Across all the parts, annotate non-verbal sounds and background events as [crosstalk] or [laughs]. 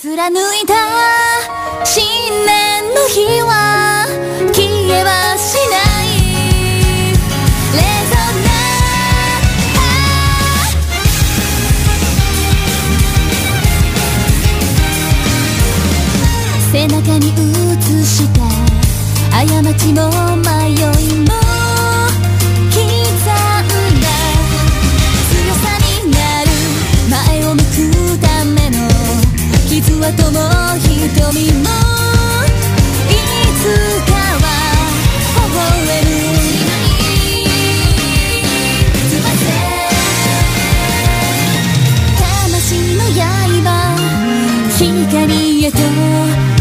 貫いた新年の日は消えはしない。冷蔵ー。背中に映した。過ちも迷う。光へと一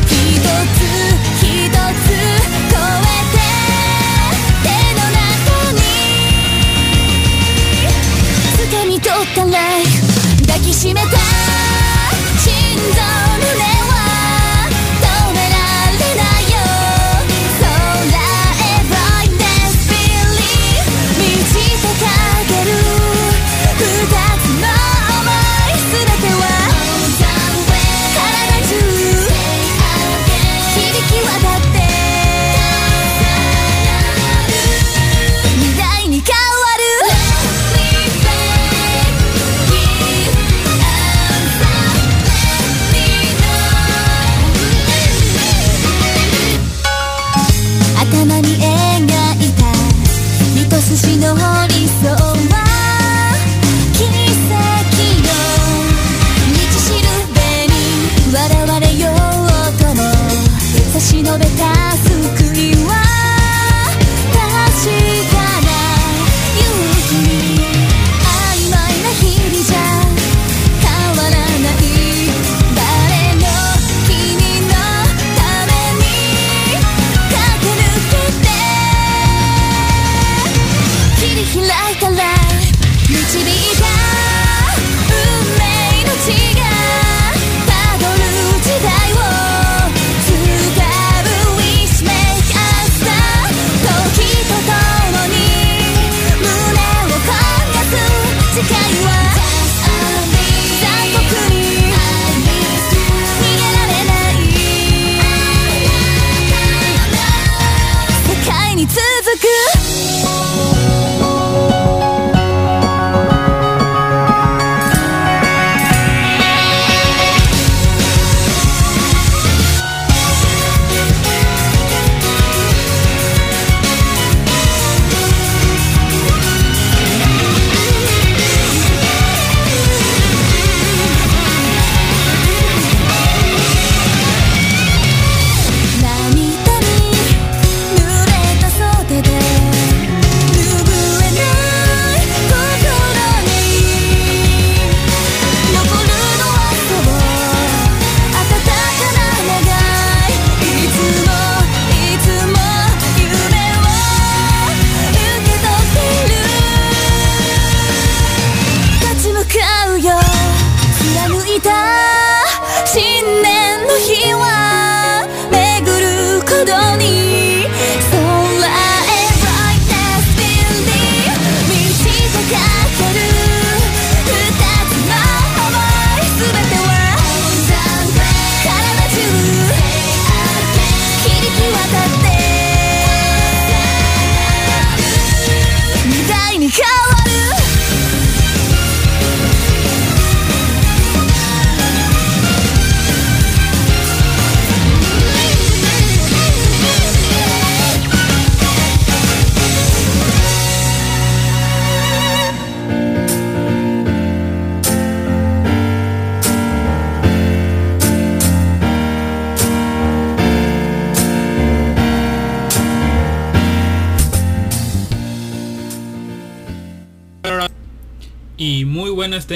つ一つえて手の中に掴み取った Life 抱きしめた。心臓。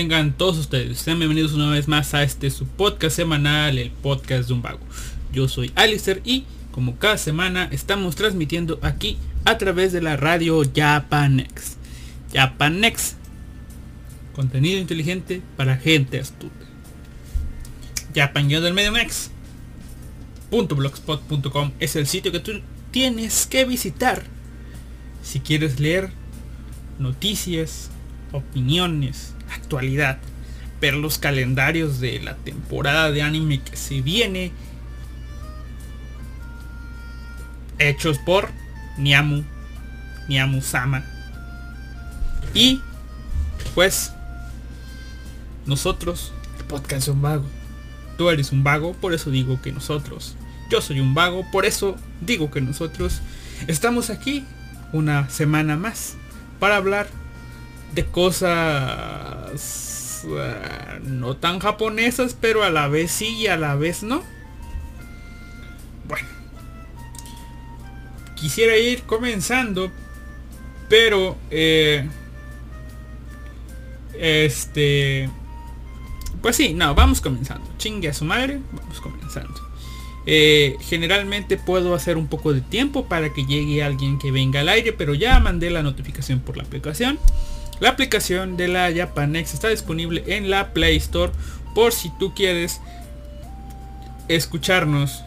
tengan todos ustedes. Sean bienvenidos una vez más a este su podcast semanal, el podcast de un vago. Yo soy Alister y como cada semana estamos transmitiendo aquí a través de la radio Japanex. Japanex. Contenido inteligente para gente astuta. Japan del medio next. .blogspot.com es el sitio que tú tienes que visitar si quieres leer noticias, opiniones, actualidad, ver los calendarios de la temporada de anime que se viene, hechos por Niamu, Niamu Sama. Y pues nosotros, el podcast es un vago. Tú eres un vago, por eso digo que nosotros. Yo soy un vago, por eso digo que nosotros estamos aquí una semana más para hablar de cosas uh, no tan japonesas, pero a la vez sí y a la vez no. Bueno, quisiera ir comenzando, pero eh, este, pues sí, no, vamos comenzando. Chingue a su madre, vamos comenzando. Eh, generalmente puedo hacer un poco de tiempo para que llegue alguien que venga al aire, pero ya mandé la notificación por la aplicación. La aplicación de la Japanex está disponible en la Play Store por si tú quieres escucharnos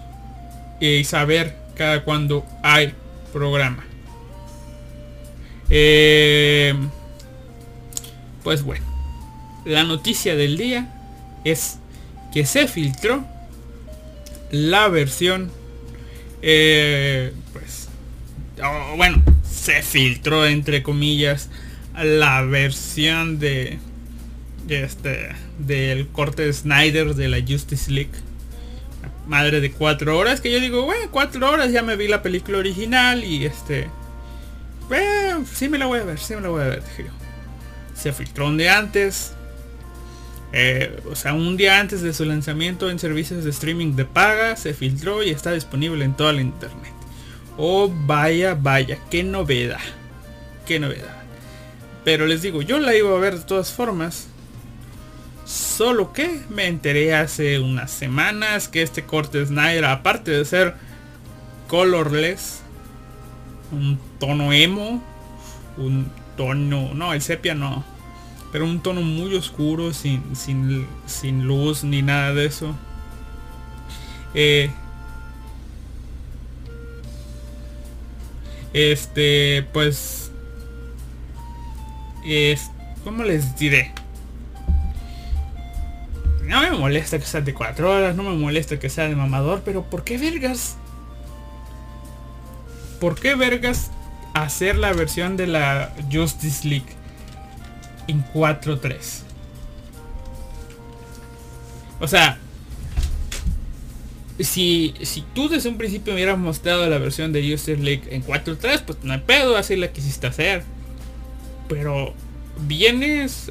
y saber cada cuando hay programa. Eh, pues bueno, la noticia del día es que se filtró la versión eh, pues bueno se filtró entre comillas la versión de, este del corte de Snyder de la Justice League madre de cuatro horas que yo digo bueno cuatro horas ya me vi la película original y este bueno, sí me la voy a ver sí me la voy a ver dije yo se filtró un día antes eh, o sea, un día antes de su lanzamiento en servicios de streaming de paga, se filtró y está disponible en toda la internet. Oh, vaya, vaya, qué novedad. Qué novedad. Pero les digo, yo la iba a ver de todas formas. Solo que me enteré hace unas semanas que este corte Snyder, aparte de ser colorless, un tono emo, un tono, no, el sepia no, pero un tono muy oscuro, sin, sin, luz ni nada de eso. Eh, este, pues... Es, ¿Cómo les diré? No me molesta que sea de 4 horas, no me molesta que sea de mamador, pero ¿por qué vergas? ¿Por qué vergas hacer la versión de la Justice League? en 4.3. O sea, si, si tú desde un principio me hubieras mostrado la versión de User League en 4.3, pues no hay pedo, así la quisiste hacer. Pero vienes,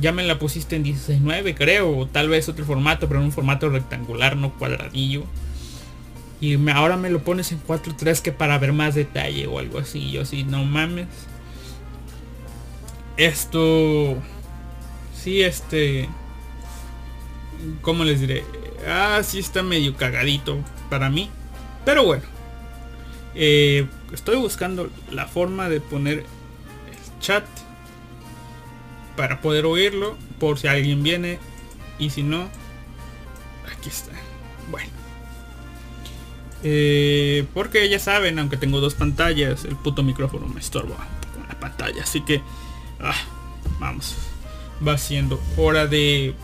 ya me la pusiste en 16.9 creo, o tal vez otro formato, pero en un formato rectangular, no cuadradillo. Y ahora me lo pones en 4.3 que para ver más detalle o algo así. Yo así, no mames. Esto... Sí, este... ¿Cómo les diré? Ah, sí está medio cagadito para mí. Pero bueno. Eh, estoy buscando la forma de poner chat para poder oírlo por si alguien viene y si no aquí está bueno eh, porque ya saben aunque tengo dos pantallas el puto micrófono me estorba con la pantalla así que Ah, vamos. Va siendo hora de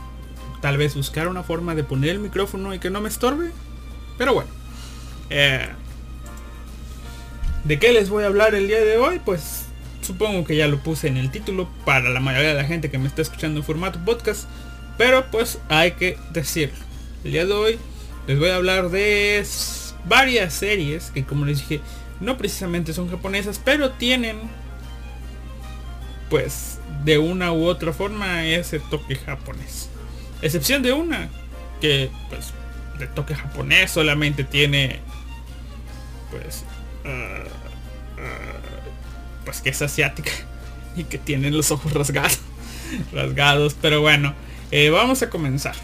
tal vez buscar una forma de poner el micrófono y que no me estorbe. Pero bueno. Eh, ¿De qué les voy a hablar el día de hoy? Pues supongo que ya lo puse en el título para la mayoría de la gente que me está escuchando en formato podcast. Pero pues hay que decirlo. El día de hoy les voy a hablar de varias series que como les dije no precisamente son japonesas, pero tienen pues de una u otra forma ese toque japonés. Excepción de una, que pues de toque japonés solamente tiene pues uh, uh, pues que es asiática y que tiene los ojos rasgados rasgados pero bueno eh, vamos a comenzar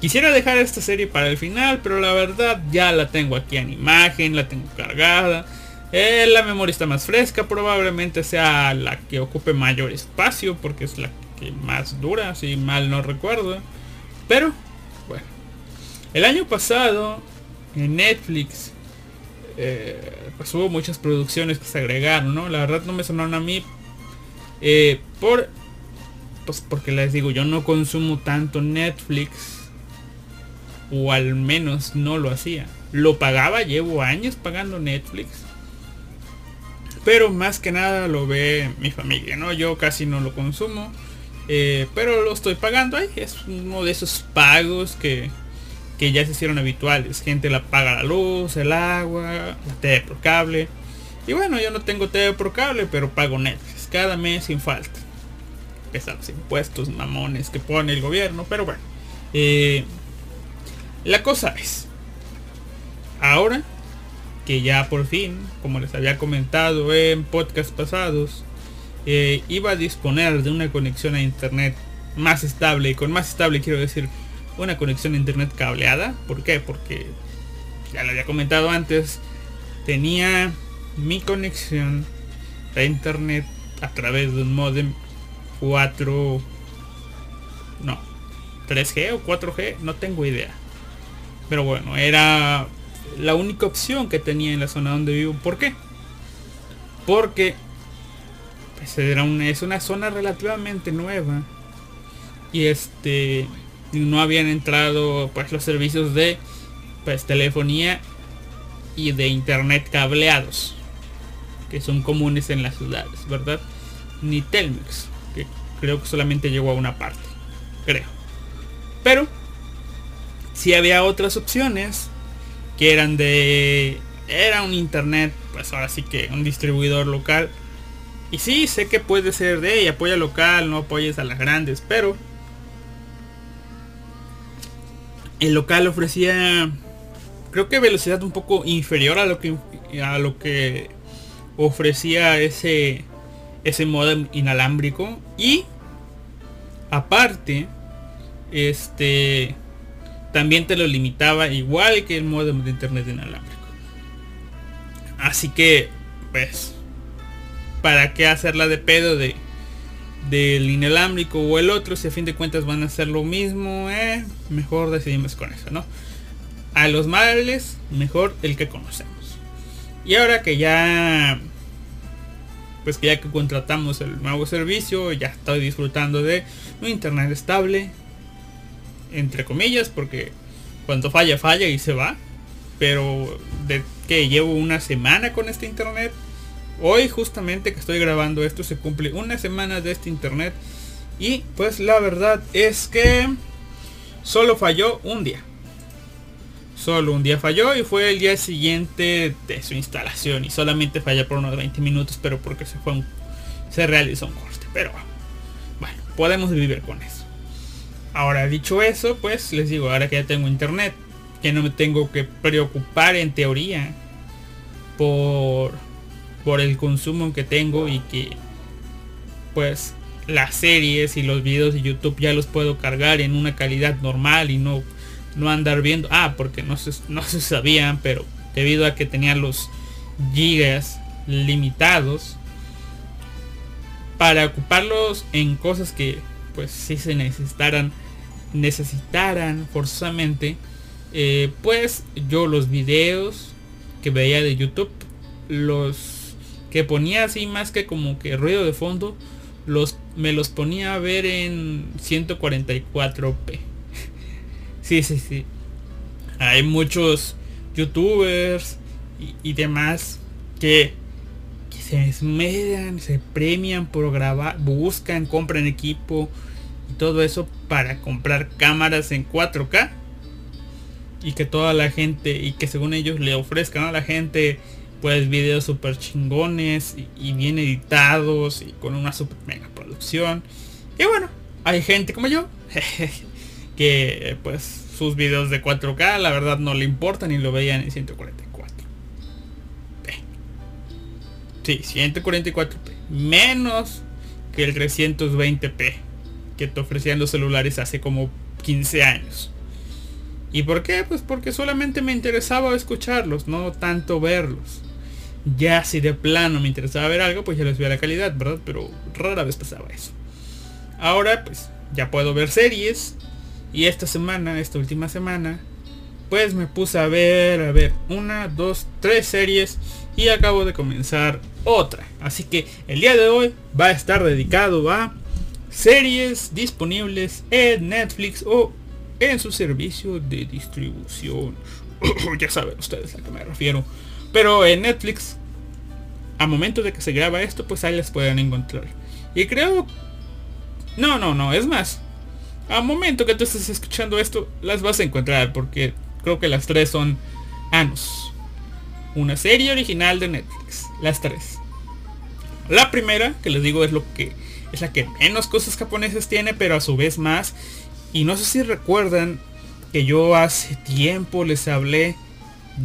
quisiera dejar esta serie para el final pero la verdad ya la tengo aquí en imagen la tengo cargada eh, la memoria está más fresca, probablemente sea la que ocupe mayor espacio porque es la que más dura, si mal no recuerdo. Pero, bueno. El año pasado, en Netflix, eh, pues hubo muchas producciones que se agregaron, ¿no? La verdad no me sonaron a mí. Eh, por pues porque les digo, yo no consumo tanto Netflix. O al menos no lo hacía. Lo pagaba, llevo años pagando Netflix. Pero más que nada lo ve mi familia, ¿no? Yo casi no lo consumo. eh, pero lo estoy pagando ahí. Es uno de esos pagos que, que ya se hicieron habituales. Gente la paga la luz, el agua, la TV por cable. Y bueno, yo no tengo TV por cable, pero pago Netflix cada mes sin falta. Pesados impuestos, mamones que pone el gobierno, pero bueno. Eh, la cosa es, ahora que ya por fin, como les había comentado en podcasts pasados, eh, iba a disponer de una conexión a internet más estable. Y con más estable quiero decir una conexión a internet cableada. ¿Por qué? Porque ya lo había comentado antes. Tenía mi conexión a internet a través de un modem 4 no 3G o 4G no tengo idea pero bueno era la única opción que tenía en la zona donde vivo ¿por qué? porque pues, una, es una zona relativamente nueva y este no habían entrado pues los servicios de pues telefonía y de internet cableados que son comunes en las ciudades, ¿verdad? Ni Telmex, que creo que solamente llegó a una parte, creo. Pero si había otras opciones que eran de era un internet, pues ahora sí que un distribuidor local. Y sí, sé que puede ser de apoya local, no apoyes a las grandes, pero el local ofrecía creo que velocidad un poco inferior a lo que a lo que ofrecía ese ese inalámbrico. Y aparte este también te lo limitaba igual que el modem de internet inalámbrico. Así que pues para qué hacerla de pedo de del inalámbrico o el otro si a fin de cuentas van a hacer lo mismo eh, mejor decidimos con eso no a los males mejor el que conocemos. Y ahora que ya pues que ya que contratamos el nuevo servicio ya estoy disfrutando de un internet estable entre comillas porque cuando falla falla y se va. Pero de que llevo una semana con este internet hoy justamente que estoy grabando esto se cumple una semana de este internet. Y pues la verdad es que solo falló un día. Solo un día falló y fue el día siguiente de su instalación. Y solamente falla por unos 20 minutos pero porque se fue un, se realizó un corte. Pero bueno podemos vivir con eso. Ahora dicho eso pues les digo ahora que ya tengo internet que no me tengo que preocupar en teoría por por el consumo que tengo y que pues las series y los videos de YouTube ya los puedo cargar en una calidad normal y no no andar viendo. Ah porque no se, no se sabían pero debido a que tenía los gigas limitados para ocuparlos en cosas que pues si se necesitaran necesitaran forzosamente eh, pues yo los videos que veía de YouTube los que ponía así más que como que ruido de fondo los me los ponía a ver en 144p [laughs] sí sí sí. Hay muchos youtubers y, demás que, que, se esmeran se premian por grabar buscan compran equipo y todo eso para comprar cámaras en 4k y que toda la gente y que según ellos le ofrezcan a la gente pues videos super chingones y, bien editados y con una super mega producción y bueno hay gente como yo [laughs] que pues sus videos de 4K la verdad no le importan y lo veían en 144 sí 144p menos que el 320p que te ofrecían los celulares hace como 15 años ¿Y por qué? Pues porque solamente me interesaba escucharlos, no tanto verlos. Ya si de plano me interesaba ver algo, pues ya les veía la calidad, ¿verdad? Pero rara vez pasaba eso. Ahora pues ya puedo ver series. Y esta semana, esta última semana, pues me puse a ver, a ver, una, dos, tres series. Y acabo de comenzar otra. Así que el día de hoy va a estar dedicado a series disponibles en Netflix o en su servicio de distribución. [clears throat] ya saben ustedes a qué me refiero. Pero en Netflix, a momento de que se graba esto, pues ahí las pueden encontrar. Y creo... No, no, no, es más. A momento que tú estés escuchando esto, las vas a encontrar porque creo que las tres son Anos. Una serie original de Netflix. Las tres. La primera, que les digo, es lo que es la que menos cosas japonesas tiene, pero a su vez más. Y no sé si recuerdan que yo hace tiempo les hablé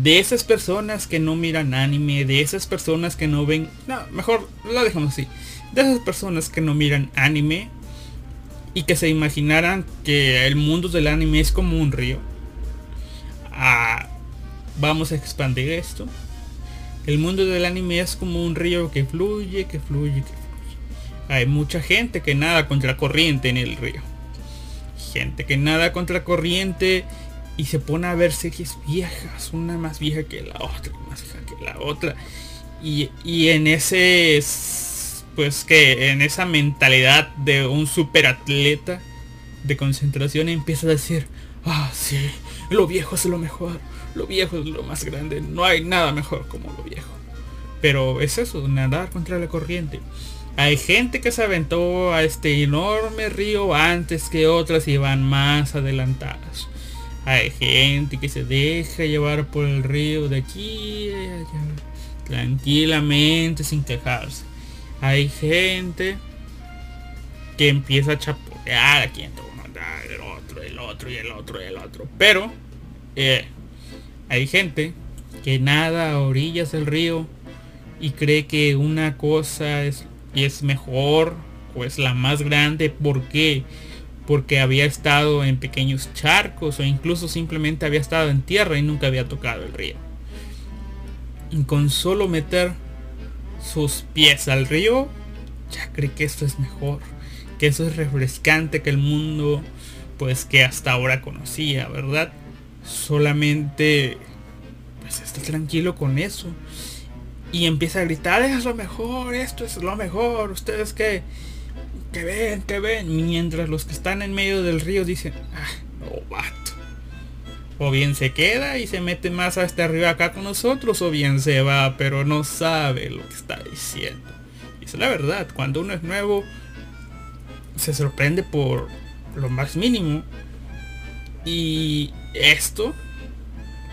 de esas personas que no miran anime, de esas personas que no ven... No, mejor lo dejamos así. De esas personas que no miran anime y que se imaginaran que el mundo del anime es como un río. Ah, vamos a expandir esto. El mundo del anime es como un río que fluye, que fluye, que fluye. Hay mucha gente que nada contra corriente en el río. Gente que nada contra corriente y se pone a ver series viejas, una más vieja que la otra, más vieja que la otra. Y, y en ese, pues que en esa mentalidad de un superatleta de concentración empieza a decir, ah, sí, lo viejo es lo mejor lo viejo es lo más grande. No hay nada mejor como lo viejo. Pero es eso, nadar contra la corriente. Hay gente que se aventó a este enorme río antes que otras y van más adelantadas. Hay gente que se deja llevar por el río de aquí tranquilamente sin quejarse. Hay gente que empieza a chapotear aquí en todo el otro, el otro y el otro y el otro. Pero eh, hay gente que nada a orillas del río y cree que una cosa es, es mejor o es la más grande. ¿Por qué? Porque había estado en pequeños charcos o incluso simplemente había estado en tierra y nunca había tocado el río. Y con solo meter sus pies al río, ya cree que esto es mejor. Que eso es refrescante que el mundo pues que hasta ahora conocía, ¿verdad? solamente pues está tranquilo con eso. Y empieza a gritar, es lo mejor, esto es lo mejor, ustedes que, que ven, que ven. Mientras los que están en medio del río dicen, ah, no vato. O bien se queda y se mete más hasta arriba acá con nosotros, o bien se va, pero no sabe lo que está diciendo. Y es la verdad, cuando uno es nuevo, se sorprende por lo más mínimo. Y esto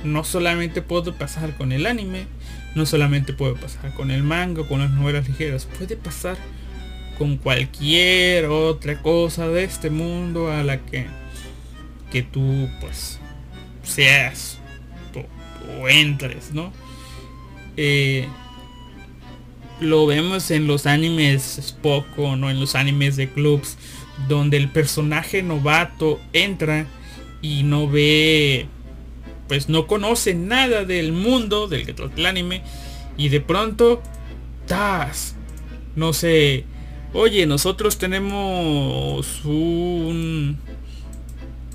no solamente puede pasar con el anime, no solamente puede pasar con el manga, con las novelas ligeras, puede pasar con cualquier otra cosa de este mundo a la que que tú pues seas o, entres, ¿no? Eh, lo vemos en los animes poco, no en los animes de clubs, donde el personaje novato entra y no ve, pues no conoce nada del mundo del que trata el anime y de pronto, tas, no sé, oye, nosotros tenemos un,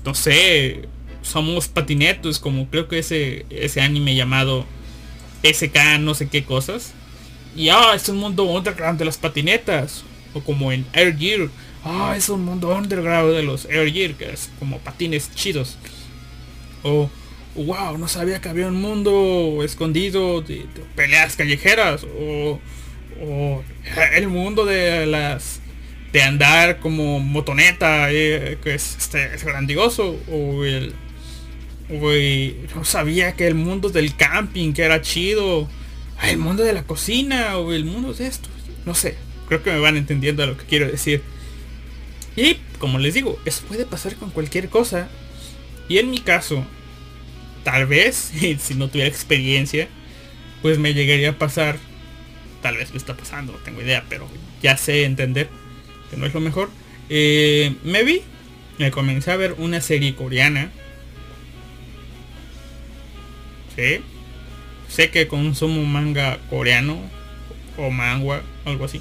no sé, somos patinetos, como creo que ese, ese anime llamado SK no sé qué cosas. Y ah, es un mundo underground de las patinetas. O como en Air Gear ah, es un mundo underground de los Air Gear, que es como patines chidos. O, wow, no sabía que había un mundo escondido de, peleas callejeras. O, o, el mundo de las de andar como motoneta, eh, que es, este, es grandioso. O el, o no sabía que el mundo del camping, que era chido. El mundo de la cocina o el mundo de esto. No sé, creo que me van entendiendo lo que quiero decir. Y como les digo, eso puede pasar con cualquier cosa. Y en mi caso, tal vez, [laughs] si no tuviera experiencia, pues me llegaría a pasar. Tal vez me está pasando, no tengo idea, pero ya sé entender que no es lo mejor. Eh, me vi, me comencé a ver una serie coreana. Sí. Sé que consumo manga coreano o manga, algo así.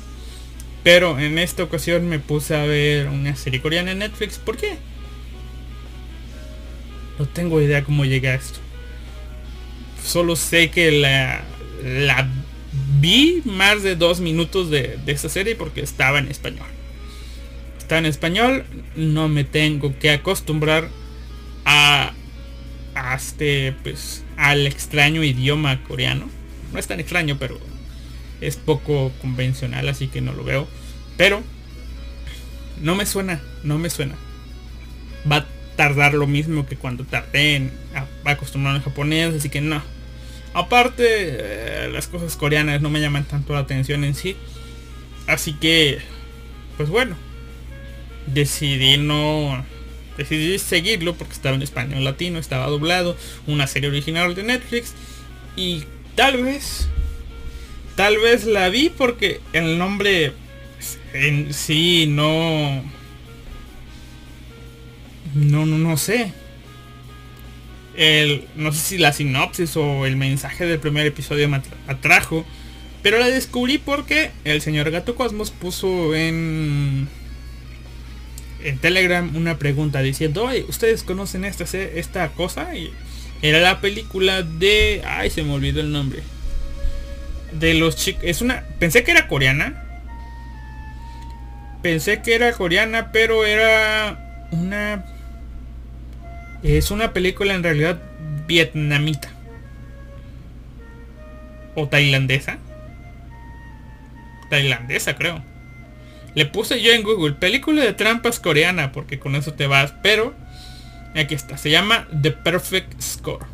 Pero en esta ocasión me puse a ver una serie coreana en Netflix. ¿Por qué? No tengo idea cómo llegué a esto. Solo sé que la, la vi más de dos minutos de, de esta serie porque estaba en español. está en español, no me tengo que acostumbrar a, a este, pues, al extraño idioma coreano. No es tan extraño, pero es poco convencional, así que no lo veo. Pero no me suena, no me suena. Va a tardar lo mismo que cuando tardé en acostumbrarme al japonés, así que no. Aparte, eh, las cosas coreanas no me llaman tanto la atención en sí. Así que, pues bueno, decidí no... Decidí seguirlo porque estaba en español latino, estaba doblado, una serie original de Netflix. Y tal vez, tal vez la vi porque el nombre en sí no... No, no, no sé. El, no sé si la sinopsis o el mensaje del primer episodio me atrajo. Pero la descubrí porque el señor Gato Cosmos puso en en Telegram una pregunta diciendo, ¿ustedes conocen esta, esta cosa? Y era la película de... Ay, se me olvidó el nombre. De los chicos... Es una... Pensé que era coreana. Pensé que era coreana, pero era una... Es una película en realidad vietnamita. O tailandesa. Tailandesa, creo. Le puse yo en Google, película de trampas coreana, porque con eso te vas, pero aquí está, se llama The Perfect Score.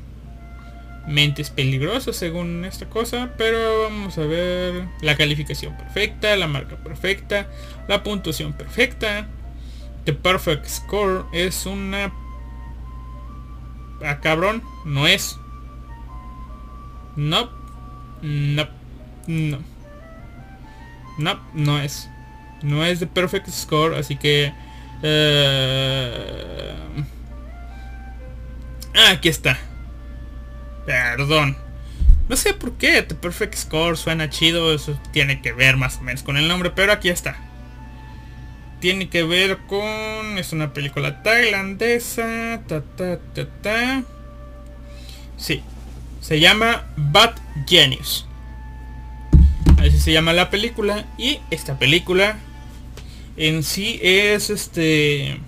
Mentes peligrosas según esta cosa, pero vamos a ver la calificación perfecta, la marca perfecta, la puntuación perfecta. The Perfect Score es una... Ah, cabrón, no es. No. No. No. No, no es. No es de perfect score, así que... Eh, ah, aquí está. Perdón. No sé por qué The Perfect Score suena chido. Eso tiene que ver más o menos con el nombre. Pero aquí está. Tiene que ver con... Es una película tailandesa. Ta, ta, ta, ta. Sí. Se llama Bad Genius. Así se llama la película. Y esta película en sí es este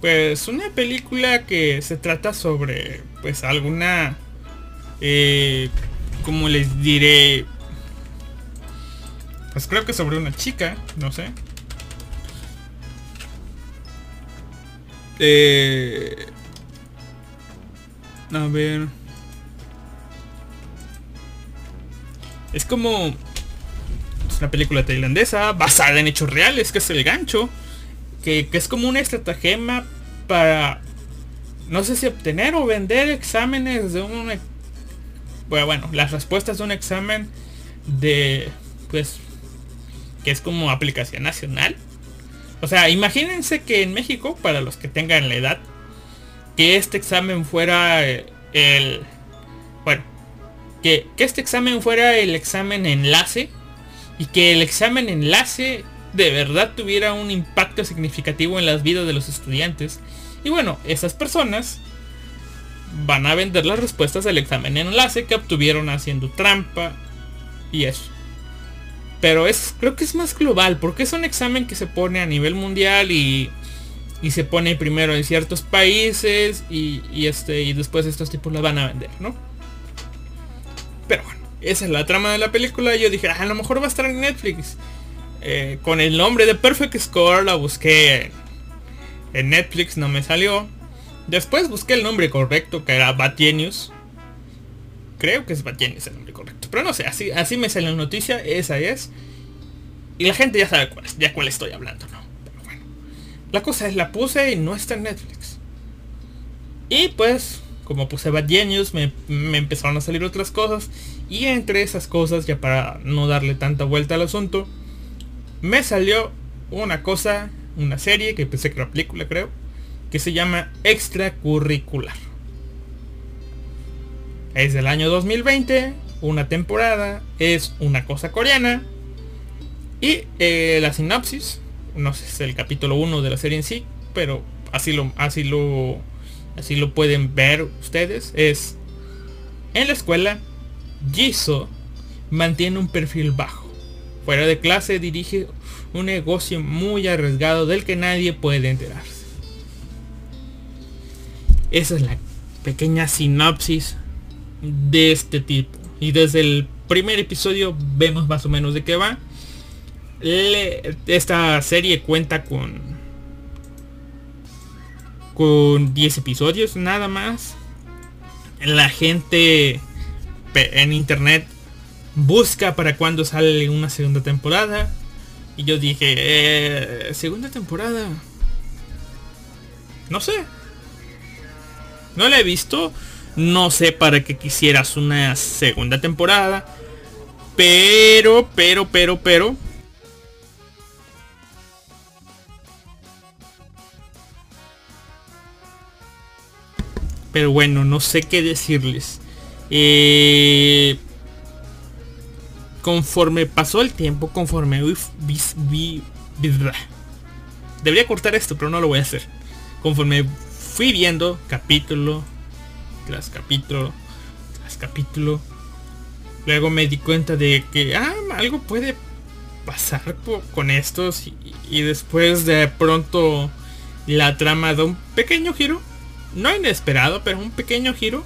pues una película que se trata sobre pues alguna eh, como les diré pues creo que sobre una chica no sé eh, a ver es como una película tailandesa basada en hechos reales, que es el gancho. Que, es como una estratagema para, no sé si obtener o vender exámenes de un... Bueno, bueno, las respuestas de un examen de, pues, que es como aplicación nacional. O sea, imagínense que en México, para los que tengan la edad, que este examen fuera el... Bueno, que, que este examen fuera el examen enlace y que el examen enlace de verdad tuviera un impacto significativo en las vidas de los estudiantes. Y bueno, esas personas van a vender las respuestas del examen enlace que obtuvieron haciendo trampa y eso. Pero es, creo que es más global, porque es un examen que se pone a nivel mundial y, y se pone primero en ciertos países y, este, y después estos tipos la van a vender, ¿no? Pero bueno. Esa es la trama de la película. Yo dije, ah, a lo mejor va a estar en Netflix. Eh, con el nombre de Perfect Score la busqué en Netflix, no me salió. Después busqué el nombre correcto, que era Bad. Creo que es Bad el nombre. Pero no sé, así, así me sale la noticia, esa es. Y la gente ya sabe cuál, ya cuál estoy hablando, ¿no? Pero bueno. La cosa es, la puse y no está en Netflix. Y pues como puse Bad Genius, me, empezaron a salir otras cosas. Y entre esas cosas, ya para no darle tanta vuelta al asunto, me salió una cosa, una serie, que pensé que era película creo, que se llama Extracurricular. Es del año 2020, una temporada, es una cosa coreana. Y eh, la sinopsis, no sé es el capítulo 1 de la serie en sí, pero así lo, así lo así lo pueden ver ustedes, es en la escuela, Jisoo mantiene un perfil bajo. Fuera de clase dirige un negocio muy arriesgado del que nadie puede enterarse. Esa es la pequeña sinopsis de este tipo. Y desde el primer episodio vemos más o menos de qué va. esta serie cuenta con con 10 episodios nada más. La gente en internet busca para cuando sale una segunda temporada. Y yo dije, eh, segunda temporada. No sé. No la he visto. No sé para qué quisieras una segunda temporada. Pero, pero, pero, pero. Pero bueno, no sé qué decirles. Eh, conforme pasó el tiempo, conforme vi, debería cortar esto, pero no lo voy a hacer. Conforme fui viendo capítulo tras capítulo tras capítulo, luego me di cuenta de que ah, algo puede pasar con estos y, y después de pronto la trama da un pequeño giro no inesperado, pero un pequeño giro.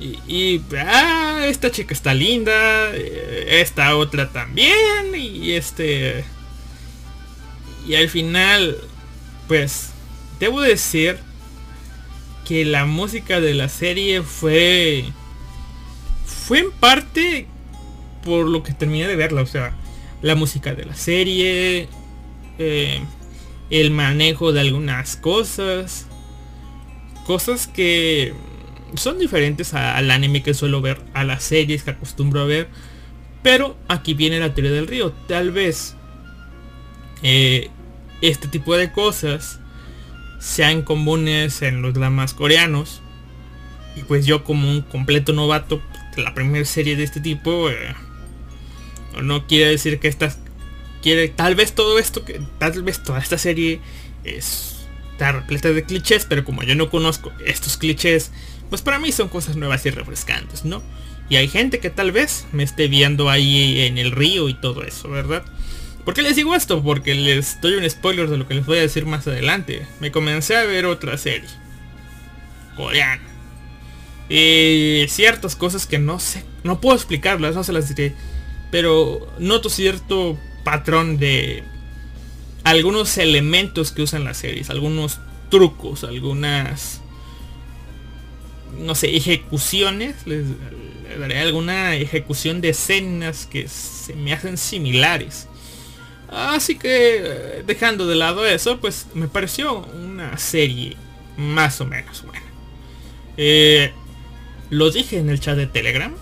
Y, ah, esta chica está linda, eh, esta otra también, y este... Y al final, pues, debo decir que la música de la serie fue... Fue en parte por lo que terminé de verla, o sea, la música de la serie, eh, el manejo de algunas cosas, cosas que son diferentes al anime que suelo ver, a las series que acostumbro a ver. Pero aquí viene la teoría del río. Tal vez eh, este tipo de cosas sean comunes en los dramas coreanos. Y pues yo como un completo novato, la primera serie de este tipo, eh, no quiere decir que estas... Quiere, tal vez todo esto, que tal vez toda esta serie es repleta de clichés, pero como yo no conozco estos clichés, pues para mí son cosas nuevas y refrescantes, ¿no? Y hay gente que tal vez me esté viendo ahí en el río y todo eso, ¿verdad? ¿Por qué les digo esto? Porque les doy un spoiler de lo que les voy a decir más adelante. Me comencé a ver otra serie. Coreana. Y ciertas cosas que no sé, no puedo explicarlas, no se las diré. Pero noto cierto patrón de algunos elementos que usan las series, algunos trucos, algunas, no sé, ejecuciones, les, daré alguna ejecución de escenas que se me hacen similares. Así que, dejando de lado eso, pues me pareció una serie más o menos buena. Eh, lo dije en el chat de Telegram.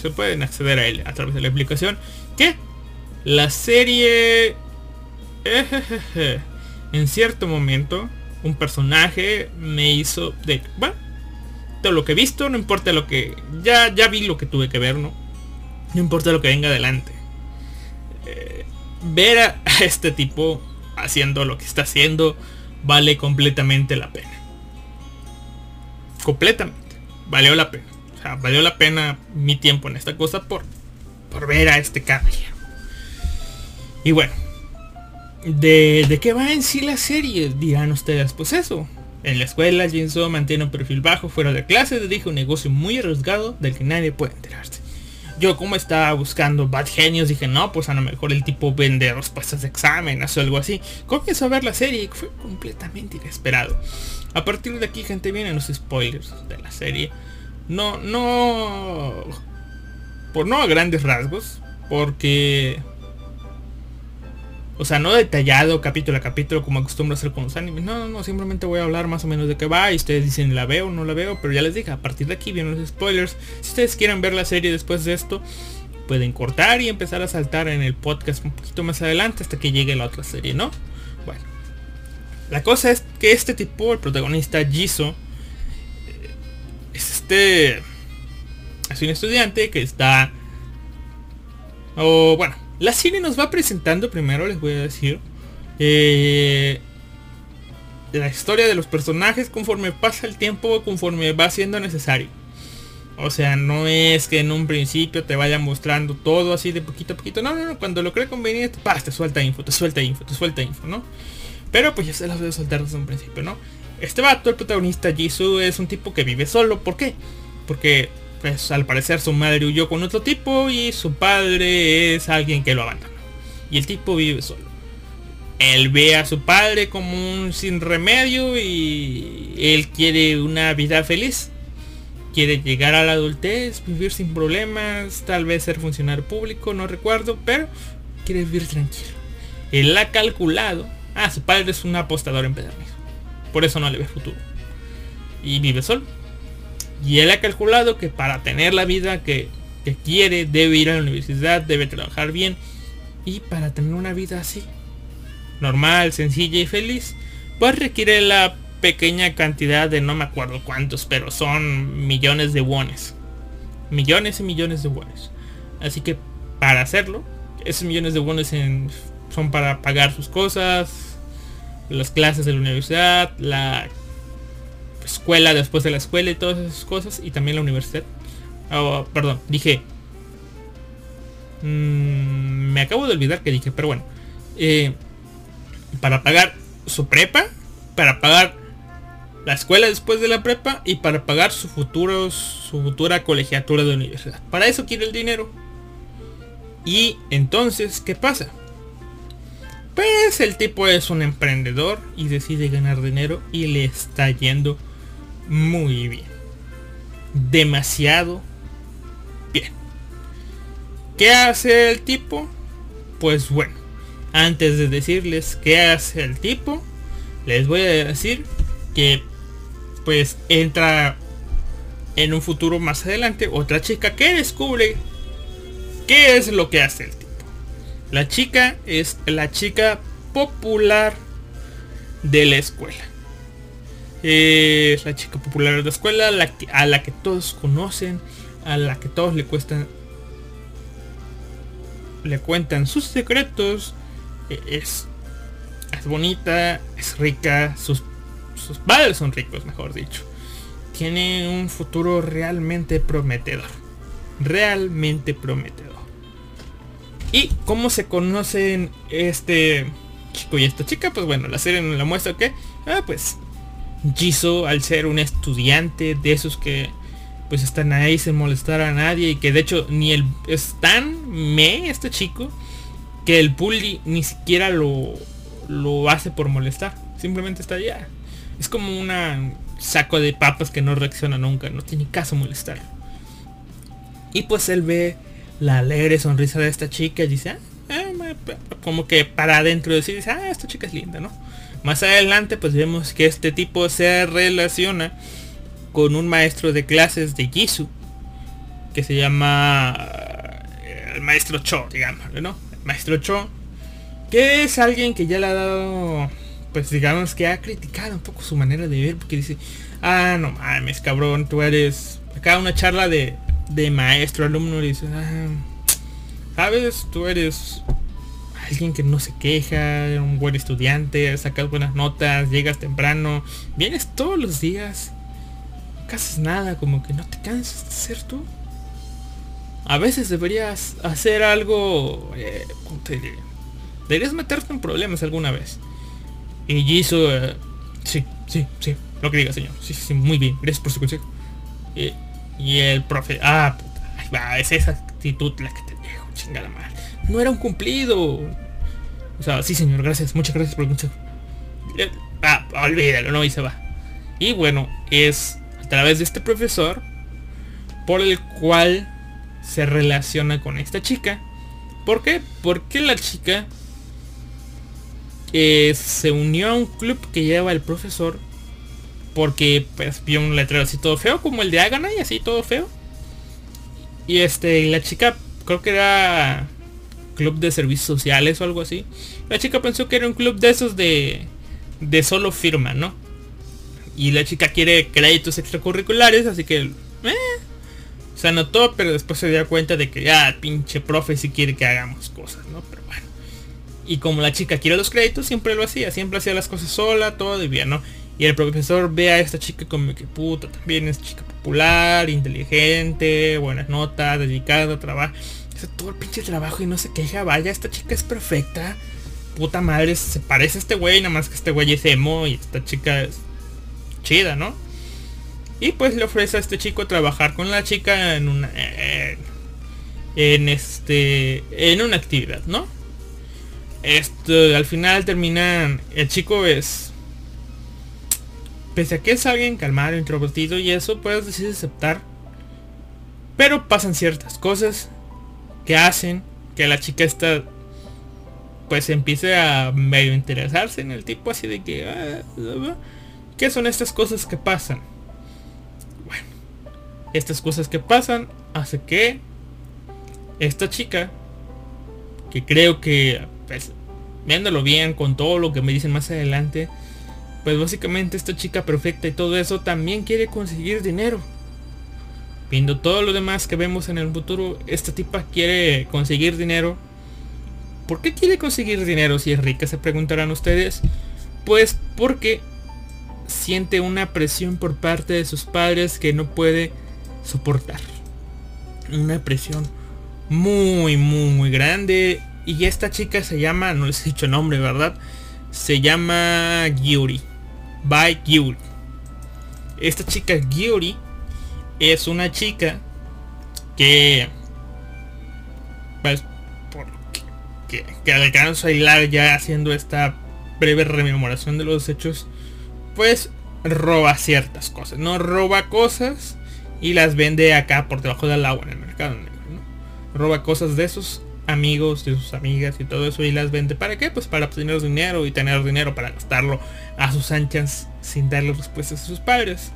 Se pueden acceder a él a través de la aplicación. Que la serie en cierto momento, un personaje me hizo de, bueno, todo lo que he visto, no importa lo que, ya, ya vi lo que tuve que ver, ¿no? No importa lo que venga adelante. Ver [laughs] a este tipo haciendo lo que está haciendo vale completamente la pena. Completamente. Valió la pena. O sea, valió la pena mi tiempo en esta cosa por, por ver a este caballero. Y bueno, ¿De, qué va en sí la serie? Dirán ustedes, pues eso. En la escuela, Jinso mantiene un perfil bajo fuera de clase, dirige un negocio muy arriesgado del que nadie puede enterarse. Yo como estaba buscando bad genios, dije, no, pues a lo mejor el tipo vende respuestas de examen o algo así. Comienzo a ver la serie y fue completamente inesperado. A partir de aquí, gente, vienen los spoilers de la serie. No, no... Por no a grandes rasgos, porque o sea, no detallado capítulo a capítulo como acostumbro hacer con los animes. No, no, no, simplemente voy a hablar más o menos de qué va y ustedes dicen la veo o no la veo. Pero ya les dije, a partir de aquí vienen los spoilers. Si ustedes quieren ver la serie después de esto, pueden cortar y empezar a saltar en el podcast un poquito más adelante hasta que llegue la otra serie, ¿no? Bueno. La cosa es que este tipo, el protagonista Jisoo, eh, es este... Es un estudiante que está... O bueno, la serie nos va presentando primero, les voy a decir, eh, la historia de los personajes conforme pasa el tiempo, conforme va siendo necesario. O sea, no es que en un principio te vaya mostrando todo así de poquito a poquito. No, no, no. Cuando lo cree conveniente, pa, te suelta info, te suelta info, te suelta info, ¿no? Pero pues ya se las voy a soltar desde un principio, ¿no? Este vato, el protagonista Jisoo, es un tipo que vive solo. ¿Por qué? Porque, pues al parecer su madre huyó con otro tipo y su padre es alguien que lo abandonó. Y el tipo vive solo. Él ve a su padre como un sin remedio y él quiere una vida feliz. Quiere llegar a la adultez, vivir sin problemas, tal vez ser funcionario público, no recuerdo, pero quiere vivir tranquilo. Él ha calculado. Ah, su padre es un apostador empedernido. Por eso no le ve futuro. Y vive solo. Y él ha calculado que para tener la vida que, que quiere debe ir a la universidad, debe trabajar bien. Y para tener una vida así, normal, sencilla y feliz, pues requiere la pequeña cantidad de no me acuerdo cuántos, pero son millones de wones. Millones y millones de wones. Así que para hacerlo, esos millones de wones son para pagar sus cosas, las clases de la universidad, la escuela después de la escuela y todas esas cosas, y también la universidad. Oh, perdón, dije... Mmm, me acabo de olvidar que dije, pero bueno. Eh, para pagar su prepa, para pagar la escuela después de la prepa y para pagar su futuro, su futura colegiatura de universidad. Para eso quiere el dinero. Y entonces, ¿qué pasa? Pues el tipo es un emprendedor y decide ganar dinero y le está yendo muy bien. Demasiado bien. ¿Qué hace el tipo? Pues bueno, antes de decirles qué hace el tipo, les voy a decir que pues entra en un futuro más adelante otra chica que descubre qué es lo que hace el tipo. La chica es la chica popular de la escuela. Es la chica popular de la escuela, a la que todos conocen, a la que todos le cuestan le cuentan sus secretos, es, es bonita, es rica, sus, sus padres son ricos, mejor dicho. Tiene un futuro realmente prometedor. Realmente prometedor. ¿Y cómo se conocen este chico y esta chica? Pues bueno, la serie nos la muestra que, ah, pues, Jisoo al ser un estudiante de esos que pues están ahí sin molestar a nadie y que de hecho ni el es tan me este chico que el bully ni siquiera lo, lo hace por molestar. Simplemente está allá. Es como un saco de papas que no reacciona nunca. No tiene caso molestar. Y pues él ve la alegre sonrisa de esta chica y dice, ah, como que para adentro decir, dice, ah, esta chica es linda, ¿no? Más adelante pues vemos que este tipo se relaciona con un maestro de clases de Jisoo que se llama eh, el maestro Cho, digamos, ¿no? Maestro Cho, que es alguien que ya le ha dado, pues digamos que ha criticado un poco su manera de ver, porque dice, ah, no mames, cabrón, tú eres, acá una charla de, de maestro, alumno, dice, ah, sabes, tú eres alguien que no se queja, un buen estudiante, sacas buenas notas, llegas temprano, vienes todos los días, no haces nada, como que no te cansas de ser tú a veces deberías hacer algo... Eh, deberías meterte en problemas alguna vez. Y Jisoo... Eh, sí, sí, sí. Lo que diga, señor. Sí, sí, muy bien. Gracias por su consejo. y el profe... Ah, puta. es esa actitud la que te dejo. Chinga la madre. No era un cumplido. O sea, sí, señor. Gracias. Muchas gracias por el consejo. Eh, ah, olvídalo, no, y se va. Y bueno, es a través de este profesor por el cual se relaciona con esta chica. ¿Por qué? Porque la chica eh, se unió a un club que lleva el profesor porque pues vio un letrero así todo feo como el de Agana y así todo feo. Y este, la chica creo que era club de servicios sociales o algo así. La chica pensó que era un club de esos de de solo firma, ¿no? Y la chica quiere créditos extracurriculares, así que eh, se anotó, pero después se dio cuenta de que ya pinche profe si quiere que hagamos cosas, ¿no? Pero bueno. Y como la chica quiere los créditos, siempre lo hacía, siempre hacía las cosas sola, todo de bien, ¿no? Y el profesor ve a esta chica como que puta, también es chica popular, inteligente, buenas notas, dedicada, trabajo. Hace todo el pinche trabajo y no se queja, vaya, esta chica es perfecta. Puta madre, se parece a este güey, nada más que este güey es emo y esta chica es chida, ¿no? Y pues le ofrece a este chico trabajar con la chica en una... En, este... En una actividad, ¿no? Esto, al final terminan... El chico es... Pese a que es alguien calmado, introvertido y eso, puedes decir aceptar. Pero pasan ciertas cosas que hacen que la chica está pues empiece a medio interesarse en el tipo así de que ah, ¿qué son estas cosas que pasan? estas cosas que pasan hace que esta chica, que creo que, pues, viéndolo bien con todo lo que me dicen más adelante, pues básicamente esta chica perfecta y todo eso también quiere conseguir dinero. Viendo todo lo demás que vemos en el futuro, esta tipa quiere conseguir dinero. ¿Por qué quiere conseguir dinero si es rica? Se preguntarán ustedes. Pues porque siente una presión por parte de sus padres que no puede soportar. Una presión muy, muy, muy grande. Y esta chica se llama, no les he dicho nombre, ¿verdad? Se llama Gyuri. By Gyuri. Esta chica Gyuri es una chica que pues que, que alcanzo a hilar ya haciendo esta breve rememoración de los hechos pues roba ciertas cosas no roba cosas y las vende acá por debajo del agua en el mercado negro. Roba cosas de sus amigos, de sus amigas y todo eso y las vende. ¿Para qué? Pues para obtener dinero y tener dinero para gastarlo a sus anchas sin darle respuestas a sus padres.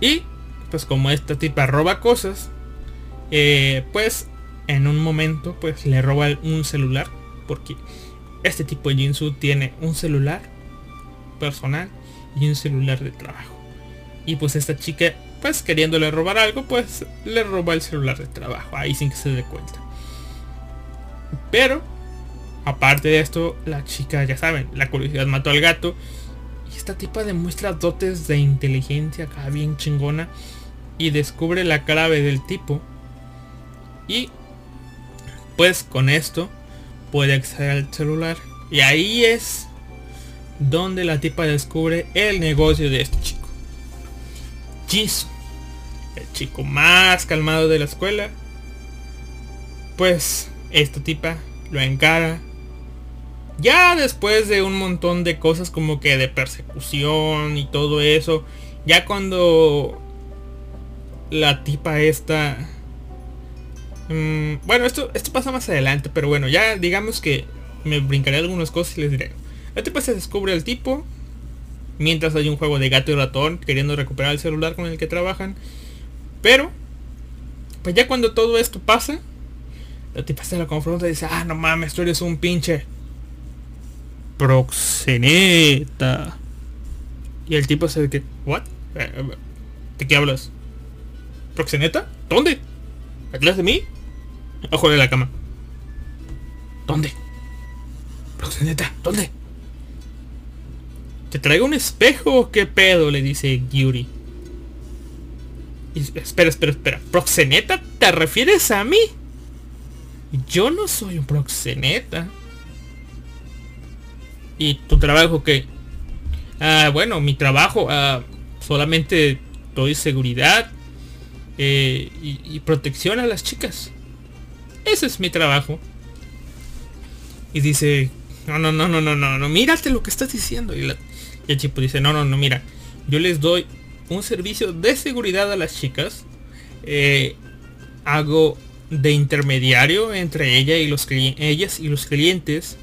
Y pues como esta tipa roba cosas, eh, pues en un momento pues le roba un celular porque este tipo de Jinsu tiene un celular personal y un celular de trabajo. Y pues esta chica pues queriéndole robar algo, pues le roba el celular de trabajo, ahí sin que se dé cuenta. Pero, aparte de esto, la chica, ya saben, la curiosidad mató al gato. Y esta tipa demuestra dotes de inteligencia acá bien chingona. Y descubre la clave del tipo. Y, pues con esto, puede acceder al celular. Y ahí es donde la tipa descubre el negocio de este chico. Jisoo el chico más calmado de la escuela, pues esta tipa lo encara. Ya después de un montón de cosas como que de persecución y todo eso, ya cuando la tipa esta... Mm, bueno, esto, esto pasa más adelante, pero bueno, ya digamos que me brincaré algunas cosas y les diré. La tipa se descubre al tipo, mientras hay un juego de gato y ratón queriendo recuperar el celular con el que trabajan. Pero, pues ya cuando todo esto pasa, la tipa se la confronta y dice, ah, no mames, tú eres un pinche proxeneta. Y el tipo se que, ¿what? Eh, eh, ¿De qué hablas? ¿Proxeneta? ¿Dónde? ¿Atrás de mí? Ojo de la cama. ¿Dónde? Proxeneta, ¿dónde? ¿Te traigo un espejo? ¿Qué pedo? Le dice Yuri espera, espera, espera. ¿Proxeneta? ¿Te refieres a mí? Yo no soy un proxeneta. ¿Y tu trabajo qué? Ah, bueno, mi trabajo ah, solamente doy seguridad eh, y, protección a las chicas. Ese es mi trabajo. Y dice, no, no, no, no, no, no, no, mírate lo que estás diciendo. Y, el chico dice, no, no, no, mira, yo les doy un servicio de seguridad a las chicas. Eh, hago de intermediario entre ella y los ellas y los clientes.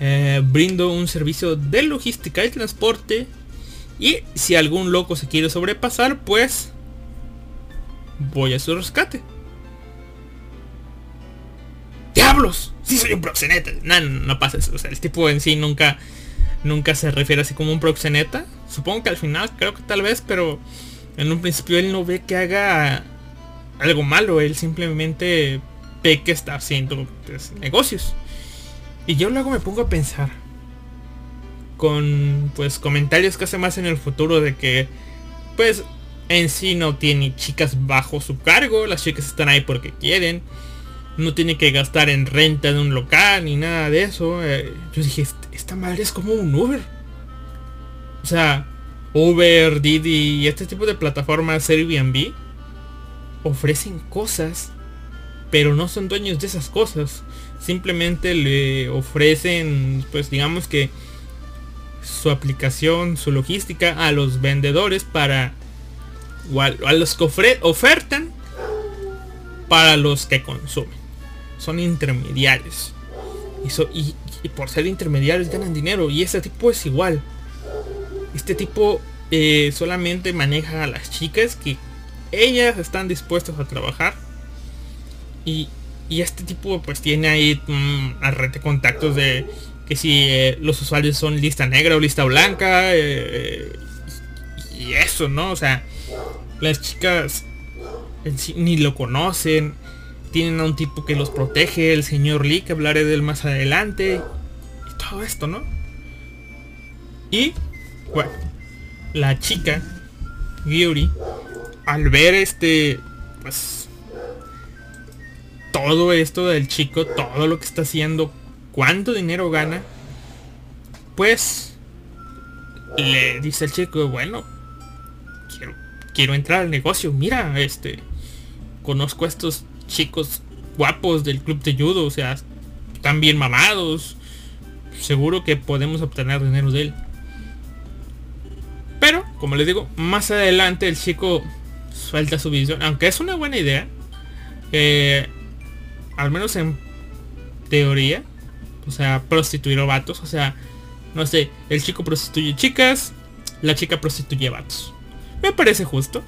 Eh, brindo un servicio de logística y transporte. Y si algún loco se quiere sobrepasar, pues voy a su rescate. ¡Diablos! Sí soy un proxeneta. No, no, pasa eso. O sea, el tipo en sí nunca nunca se refiere así como un proxeneta. Supongo que al final, creo que tal vez, pero en un principio él no ve que haga algo malo. Él simplemente ve que está haciendo pues, negocios. Y yo luego me pongo a pensar. con pues comentarios que hace más en el futuro de que pues en sí no tiene chicas bajo su cargo, las chicas están ahí porque quieren, no tiene que gastar en renta de un local ni nada de eso. Eh, yo dije, esta madre es como un Uber. O sea, Uber, Didi y este tipo de plataformas Airbnb ofrecen cosas, pero no son dueños de esas cosas. Simplemente le ofrecen, pues digamos que su aplicación, su logística a los vendedores para o a, los que ofertan para los que consumen. Son intermediarios. Y, por ser intermediarios ganan dinero. Y este tipo es igual. Este tipo eh, solamente maneja a las chicas que ellas están dispuestas a trabajar. Y, y este tipo pues tiene ahí mm, a red de contactos de que si eh, los usuarios son lista negra o lista blanca. Eh, y eso, ¿no? O sea, las chicas ni lo conocen. Tienen a un tipo que los protege, el señor Lee, que hablaré de él más adelante. Y todo esto, ¿no? Y, bueno, la chica, Gyuri, al ver este, pues, todo esto del chico, todo lo que está haciendo, cuánto dinero gana, pues, le dice el chico, bueno, quiero entrar al negocio. Mira, este, conozco a estos chicos guapos del club de judo, o sea, están bien mamados. Seguro que podemos obtener dinero de él. Pero, como les digo, más adelante el chico suelta su visión. Aunque es una buena idea. Eh, al menos en teoría. O sea, prostituir a vatos. O sea, no sé, el chico prostituye chicas. La chica prostituye vatos. Me parece justo.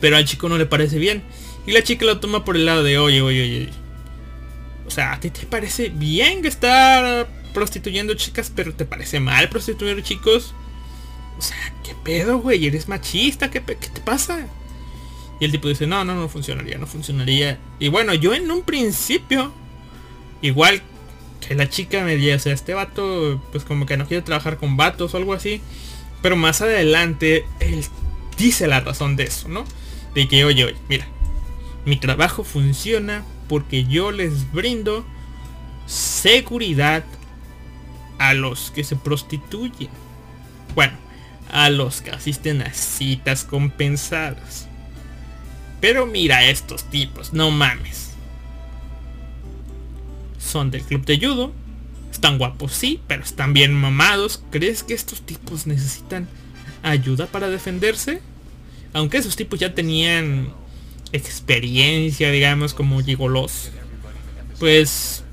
Pero al chico no le parece bien. Y la chica lo toma por el lado de, oye, oye, oye. O sea, ¿a ti te parece bien estar prostituyendo chicas, pero te parece mal prostituir chicos? O sea, ¿qué pedo, güey? ¿Eres machista? ¿Qué, ¿Qué te pasa? Y el tipo dice, no, no, no funcionaría, no funcionaría. Y bueno, yo en un principio, igual que la chica me dice, o sea, este vato, pues como que no quiere trabajar con vatos o algo así. Pero más adelante, el dice la razón de eso, ¿no? De que, oye, oye, mira, mi trabajo funciona porque yo les brindo seguridad a los que se prostituyen. Bueno, a los que asisten a citas compensadas. Pero mira estos tipos, no mames. Son del club de judo. Están guapos, sí, pero están bien mamados. ¿Crees que estos tipos necesitan ayuda para defenderse. Aunque esos tipos ya tenían experiencia, digamos, como gigolos, pues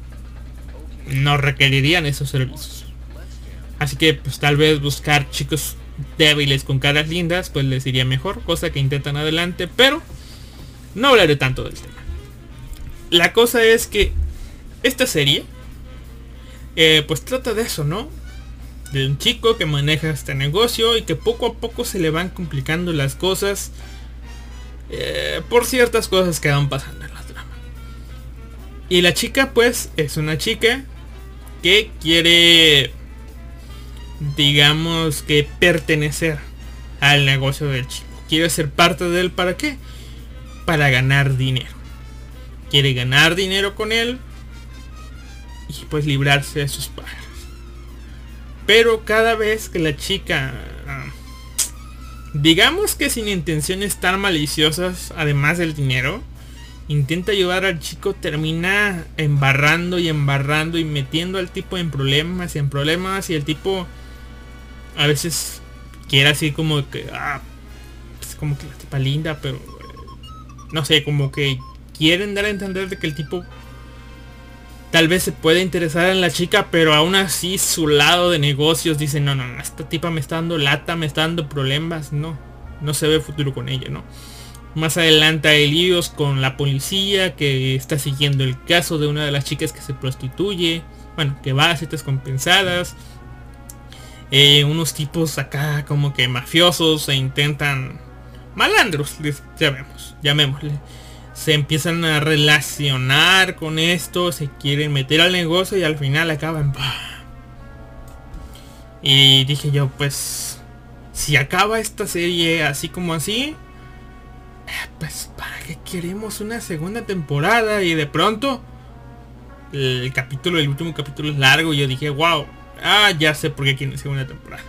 no requerirían esos servicios. Así que pues tal vez buscar chicos débiles con caras lindas, pues les iría mejor, cosa que intentan adelante, pero no hablaré tanto del tema. La cosa es que esta serie, eh, pues trata de eso, ¿no? De un chico que maneja este negocio y que poco a poco se le van complicando las cosas eh, por ciertas cosas que van pasando en la trama. Y la chica pues es una chica que quiere, digamos que pertenecer al negocio del chico. Quiere ser parte de él para qué? Para ganar dinero. Quiere ganar dinero con él y pues librarse de sus padres. Pero cada vez que la chica, ah, digamos que sin intenciones tan maliciosas, además del dinero, intenta ayudar al chico, termina embarrando y embarrando y metiendo al tipo en problemas y en problemas y el tipo a veces quiere así como que, ah, pues como que la tipa linda, pero no sé, como que quieren dar a entender de que el tipo tal vez se puede interesar en la chica, pero aún así su lado de negocios dice, no, no, no, esta tipa me está dando lata, me está dando problemas, no, no se ve futuro con ella, ¿no? Más adelante hay líos con la policía que está siguiendo el caso de una de las chicas que se prostituye, bueno, que va a citas compensadas. Eh, unos tipos acá como que mafiosos e intentan malandros, ya vemos, llamémosle se empiezan a relacionar con esto, se quieren meter al negocio y al final acaban. Y dije yo, pues, si acaba esta serie así como así, eh, pues, ¿para qué queremos una segunda temporada? Y de pronto, el capítulo, el último capítulo es largo y yo dije, wow, ah, ya sé por qué quieren segunda temporada.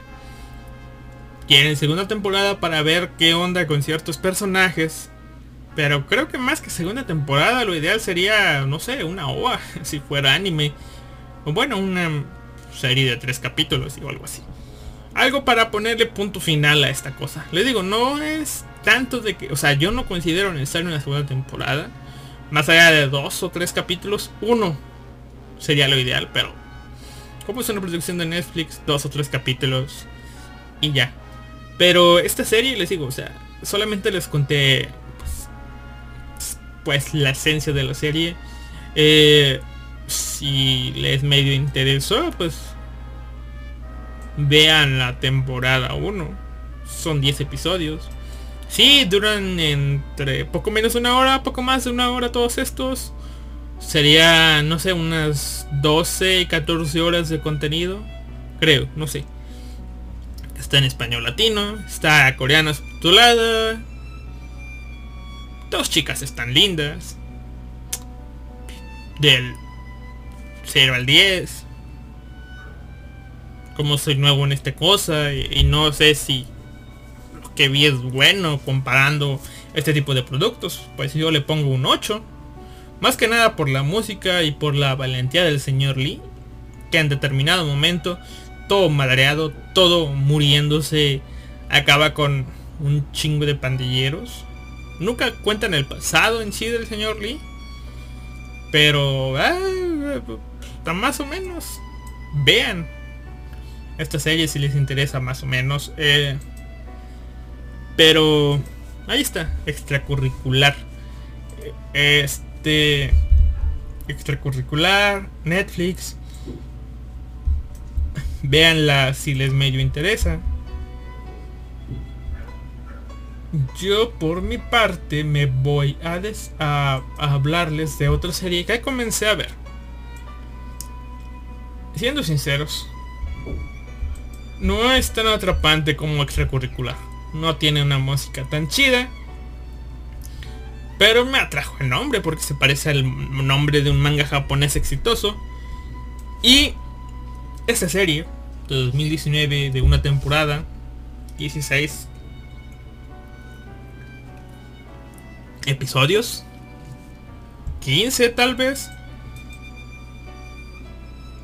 Quieren segunda temporada para ver qué onda con ciertos personajes. Pero creo que más que segunda temporada, lo ideal sería, no sé, una OVA, [laughs] si fuera anime. O bueno, una serie de tres capítulos o algo así. Algo para ponerle punto final a esta cosa. Le digo, no es tanto de que, o sea, yo no considero necesario una segunda temporada. Más allá de dos o tres capítulos, uno sería lo ideal, pero como es una producción de Netflix, dos o tres capítulos y ya. Pero esta serie, les digo, o sea, solamente les conté pues, la esencia de la serie. Eh, si les medio interesó, pues vean la temporada 1. Son 10 episodios. Sí, duran entre poco menos una hora, poco más de una hora todos estos. Sería, no sé, unas 12, 14 horas de contenido. Creo, no sé. Está en español latino, está coreano subtitulada. Dos chicas están lindas. Del 0 al 10. Como soy nuevo en esta cosa y, y no sé si lo que vi es bueno comparando este tipo de productos, pues yo le pongo un 8. Más que nada por la música y por la valentía del señor Lee, que en determinado momento, todo madreado, todo muriéndose, acaba con un chingo de pandilleros. Nunca cuentan el pasado en sí del señor Lee. Pero, está más o menos. Vean esta serie si les interesa más o menos. Eh, pero, ahí está, extracurricular. Este, extracurricular, Netflix. Véanla si les medio interesa. Yo por mi parte me voy a, hablarles de otra serie que comencé a ver. Siendo sinceros, no es tan atrapante como extracurricular. No tiene una música tan chida. Pero me atrajo el nombre porque se parece al nombre de un manga japonés exitoso. Y esta serie de 2019 de una temporada 16 episodios. 15 tal vez.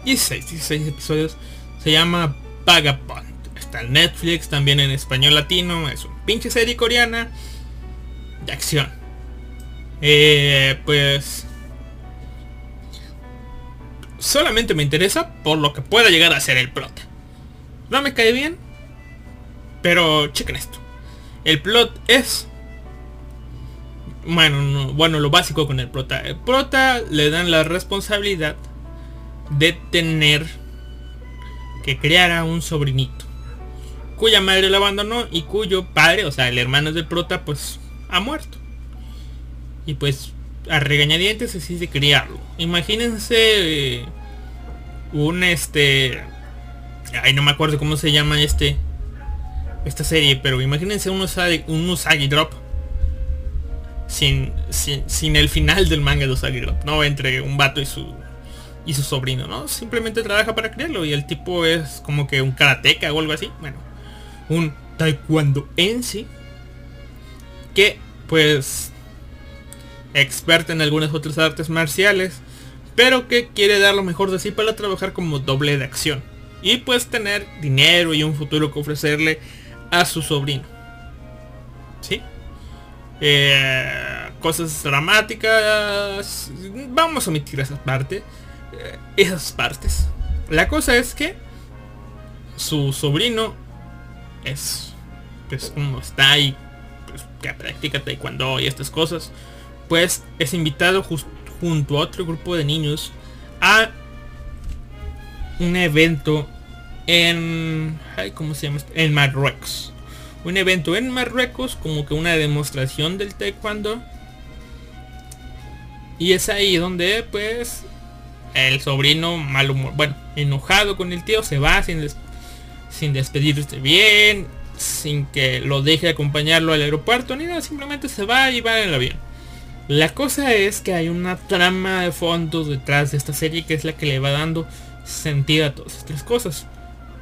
16 16 episodios. Se llama Vagabond. Está en Netflix también en español latino. Es una pinche serie coreana de acción. Eh, pues solamente me interesa por lo que pueda llegar a ser el plot. No me cae bien pero chequen esto. El plot es bueno, no, bueno, lo básico con el prota. El prota le dan la responsabilidad de tener que crear a un sobrinito. Cuya madre lo abandonó y cuyo padre, o sea, el hermano del prota, pues ha muerto. Y pues a regañadientes decide criarlo. Imagínense eh, un este... Ay, no me acuerdo cómo se llama este... Esta serie, pero imagínense un Usagi, un Usagi Drop sin, sin, sin, el final del manga de Usagi Drop, ¿no? Entre un vato y su y su sobrino, ¿no? Simplemente trabaja para criarlo y el tipo es como que un karateca o algo así. Bueno, un taekwondo en sí. Que pues experta en algunas otras artes marciales. Pero que quiere dar lo mejor de sí para trabajar como doble de acción. Y pues tener dinero y un futuro que ofrecerle a su sobrino. ¿Sí? Eh, cosas dramáticas. Vamos a omitir esa parte. Eh, esas partes. La cosa es que su sobrino es pues como está ahí pues, que practica taekwondo y estas cosas pues es invitado junto a otro grupo de niños a un evento en ¿cómo se llama? en Marruecos un evento en Marruecos como que una demostración del taekwondo y es ahí donde pues el sobrino mal humor bueno enojado con el tío se va sin sin despedirse bien, sin que lo deje acompañarlo al aeropuerto, ni nada, simplemente se va y va en el avión. La cosa es que hay una trama de fondo detrás de esta serie que es la que le va dando sentido a todas estas cosas.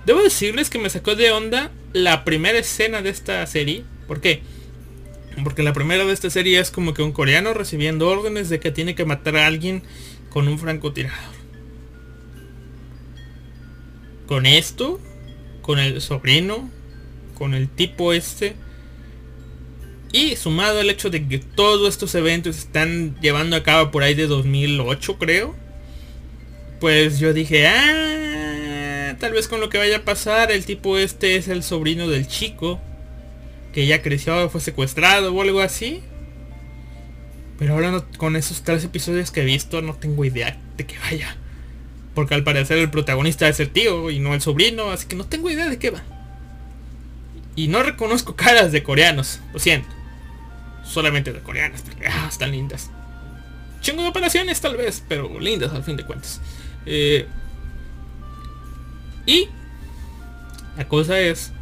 Debo decirles que me sacó de onda la primera escena de esta serie. ¿Por qué? Porque la primera de esta serie es como que un coreano recibiendo órdenes de que tiene que matar a alguien con un francotirador. Con esto, con el sobrino, con el tipo este, y sumado al hecho de que todos estos eventos están llevando a cabo por ahí de 2008 creo, pues yo dije, ah, tal vez con lo que vaya a pasar, el tipo este es el sobrino del chico, que ya creció, fue secuestrado o algo así. Pero ahora con esos tres episodios que he visto no tengo idea de que vaya. Porque al parecer el protagonista es el tío y no el sobrino, así que no tengo idea de qué va. Y no reconozco caras de coreanos, lo siento. Solamente de coreanas, porque ah, están lindas. Chingo de operaciones tal vez, pero lindas al fin de cuentas. Eh, y la cosa es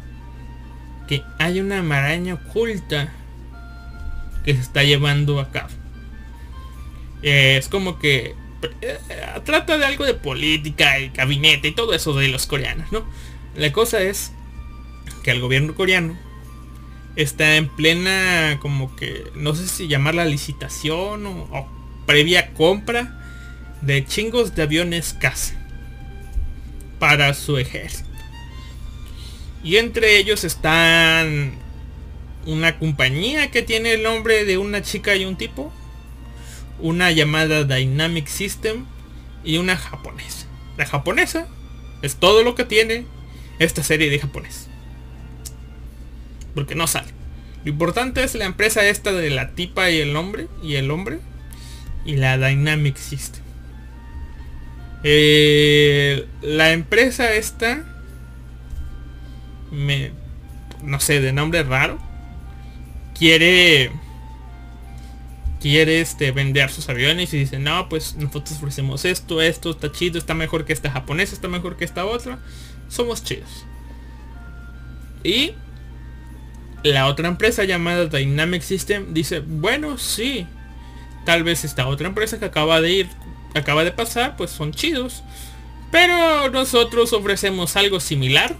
que hay una maraña oculta que se está llevando a cabo. Eh, es como que eh, trata de algo de política y gabinete y todo eso de los coreanos, ¿no? La cosa es que el gobierno coreano está en plena como que no sé si llamarla licitación o, previa compra de chingos de aviones caza para su ejército. Y entre ellos están una compañía que tiene el nombre de una chica y un tipo una llamada Dynamic System y una japonesa. La japonesa es todo lo que tiene esta serie de japonés. Porque no sale. Lo importante es la empresa esta de la tipa y el hombre y el hombre y la Dynamic System. Eh, la empresa esta me no sé de nombre raro quiere quiere este, vender sus aviones y dice, no, pues nosotros ofrecemos esto, esto está chido, está mejor que esta japonesa, está mejor que esta otra. Somos chidos. Y la otra empresa llamada Dynamic System dice, bueno, sí, tal vez esta otra empresa que acaba de ir, acaba de pasar, pues son chidos. Pero nosotros ofrecemos algo similar.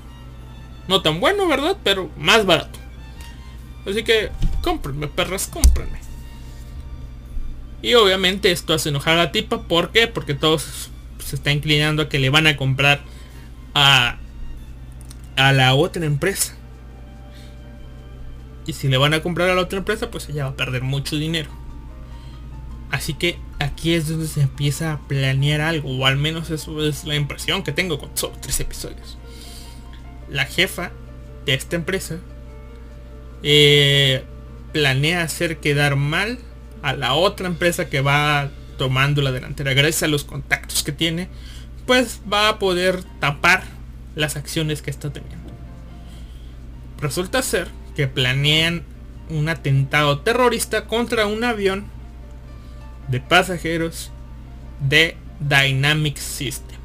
No tan bueno, ¿verdad? Pero más barato. Así que cómprenme, perras, cómprenme. Y obviamente esto hace enojar a Tipa. ¿Por qué? Porque todos se está inclinando a que le van a comprar a, a la otra empresa. Y si le van a comprar a la otra empresa, pues ella va a perder mucho dinero. Así que aquí es donde se empieza a planear algo. O al menos eso es la impresión que tengo con solo tres episodios. La jefa de esta empresa eh, planea hacer quedar mal a la otra empresa que va tomando la delantera gracias a los contactos que tiene, pues va a poder tapar las acciones que está teniendo. Resulta ser que planean un atentado terrorista contra un avión de pasajeros de Dynamic System.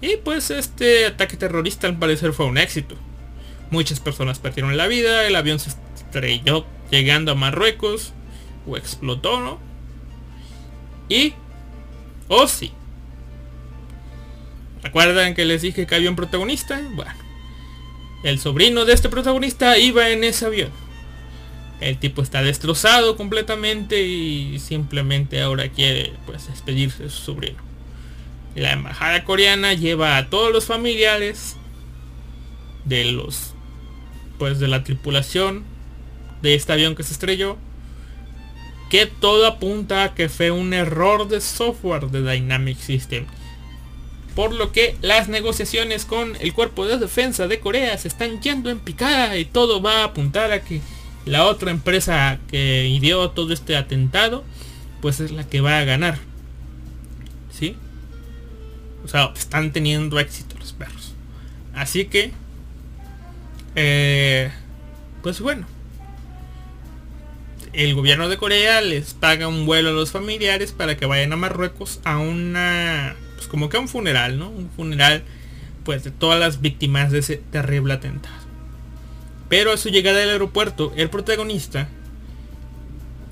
Y pues este ataque terrorista al parecer fue un éxito. Muchas personas perdieron la vida, el avión se estrelló llegando a Marruecos o explotó, ¿no? Y... Oh sí. ¿Recuerdan que les dije que había un protagonista? Bueno. El sobrino de este protagonista iba en ese avión. El tipo está destrozado completamente y simplemente ahora quiere pues despedirse de su sobrino. La embajada coreana lleva a todos los familiares de los pues de la tripulación de este avión que se estrelló que todo apunta a que fue un error de software de Dynamic System. Por lo que las negociaciones con el cuerpo de defensa de Corea se están yendo en picada y todo va a apuntar a que la otra empresa que ideó todo este atentado pues es la que va a ganar. ¿Sí? O sea, están teniendo éxito los perros. Así que... Eh, pues bueno el gobierno de Corea les paga un vuelo a los familiares para que vayan a Marruecos a una, pues como que a un funeral, ¿no? Un funeral pues de todas las víctimas de ese terrible atentado. Pero a su llegada al aeropuerto, el protagonista,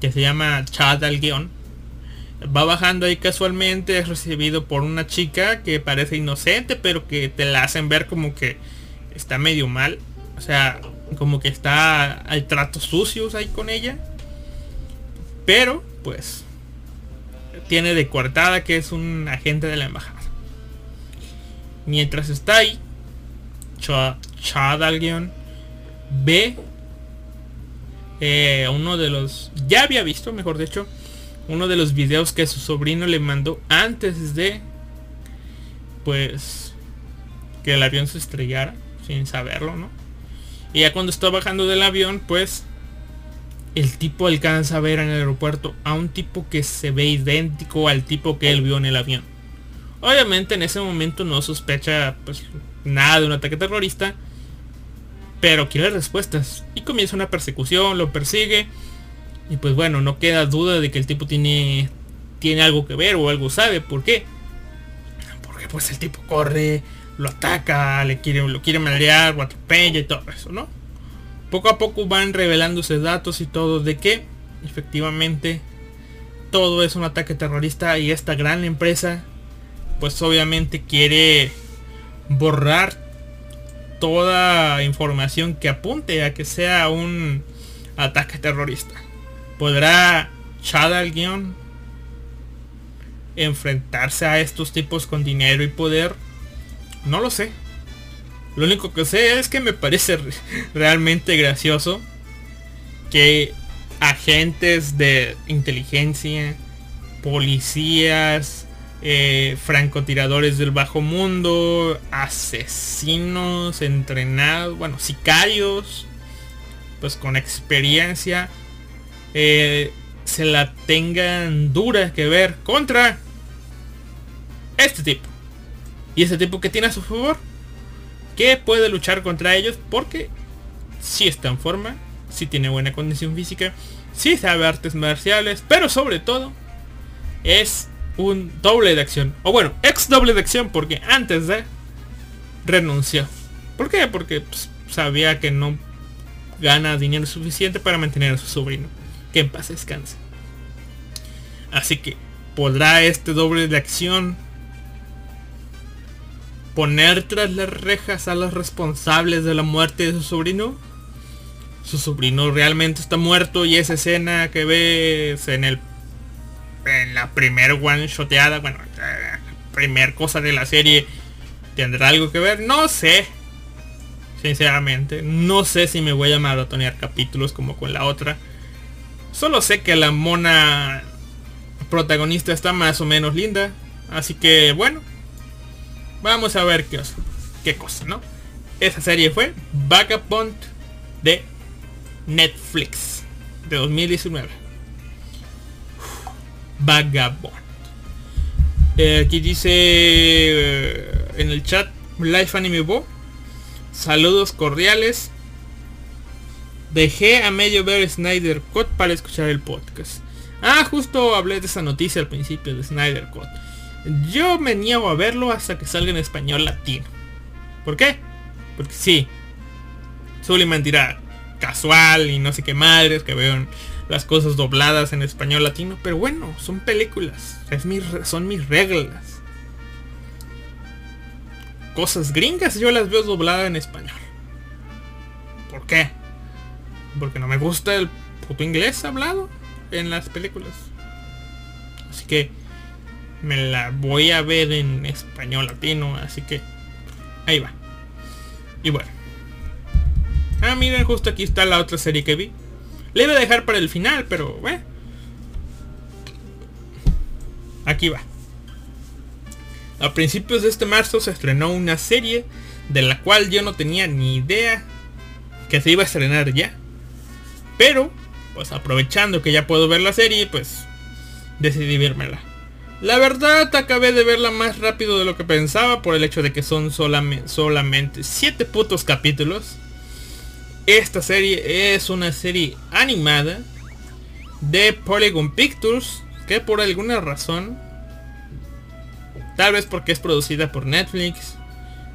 que se llama Chad al guion, va bajando ahí casualmente, es recibido por una chica que parece inocente, pero que te la hacen ver como que está medio mal. O sea, como que está, hay tratos sucios ahí con ella. Pero, pues, tiene de coartada que es un agente de la embajada. Mientras está ahí, Chad al ve eh, uno de los ya había visto mejor dicho uno de los videos que su sobrino le mandó antes de pues que el avión se estrellara sin saberlo no y ya cuando está bajando del avión pues el tipo alcanza a ver en el aeropuerto a un tipo que se ve idéntico al tipo que él vio en el avión. Obviamente en ese momento no sospecha pues nada de un ataque terrorista pero quiere respuestas. Y comienza una persecución, lo persigue. Y pues bueno, no queda duda de que el tipo tiene, tiene algo que ver o algo sabe. ¿Por qué? Porque pues el tipo corre, lo ataca, le quiere, lo quiere madrear, lo atropella y todo eso, ¿no? Poco a poco van revelándose datos y todo de que efectivamente todo es un ataque terrorista y esta gran empresa pues obviamente quiere borrar toda información que apunte a que sea un ataque terrorista. ¿Podrá Chad al guion enfrentarse a estos tipos con dinero y poder? No lo sé. Lo único que sé es que me parece realmente gracioso que agentes de inteligencia, policías, eh, francotiradores del bajo mundo, asesinos entrenados, bueno, sicarios, pues con experiencia, eh, se la tengan dura que ver contra este tipo. Y ese tipo que tiene a su favor, que puede luchar contra ellos porque si está en forma, si tiene buena condición física, si sabe artes marciales, pero sobre todo es un doble de acción. O bueno, ex doble de acción porque antes de renunció. ¿Por qué? Porque pues, sabía que no gana dinero suficiente para mantener a su sobrino. Que en paz descanse. Así que, ¿podrá este doble de acción poner tras las rejas a los responsables de la muerte de su sobrino? Su sobrino realmente está muerto y esa escena que ves en el en la primer one shoteada, bueno, primer cosa de la serie tendrá algo que ver, no sé. Sinceramente, no sé si me voy a maratonear capítulos como con la otra. Solo sé que la mona protagonista está más o menos linda, así que bueno, vamos a ver qué, qué cosa, ¿no? Esa serie fue Vagabond de Netflix de 2019. Vagabond. Eh, aquí dice eh, en el chat Life Anime Bo. Saludos cordiales. Dejé a medio ver Snyder Cut para escuchar el podcast. Ah, justo hablé de esa noticia al principio de Snyder Cut. Yo me niego a verlo hasta que salga en español latino. ¿Por qué? Porque sí. Suele dirá casual y no sé qué madres que veo las cosas dobladas en español latino, pero bueno, son películas, es son mis reglas. Cosas gringas yo las veo dobladas en español. ¿Por qué? Porque no me gusta el puto inglés hablado en las películas. Así que me la voy a ver en español latino, así que ahí va. Y bueno. Ah, miren, justo aquí está la otra serie que vi. Le iba a dejar para el final, pero bueno. Aquí va. A principios de este marzo se estrenó una serie de la cual yo no tenía ni idea que se iba a estrenar ya. Pero, pues aprovechando que ya puedo ver la serie, pues decidí vérmela. La verdad acabé de verla más rápido de lo que pensaba por el hecho de que son solamente, solamente 7 putos capítulos. Esta serie es una serie animada de Polygon Pictures que por alguna razón, tal vez porque es producida por Netflix,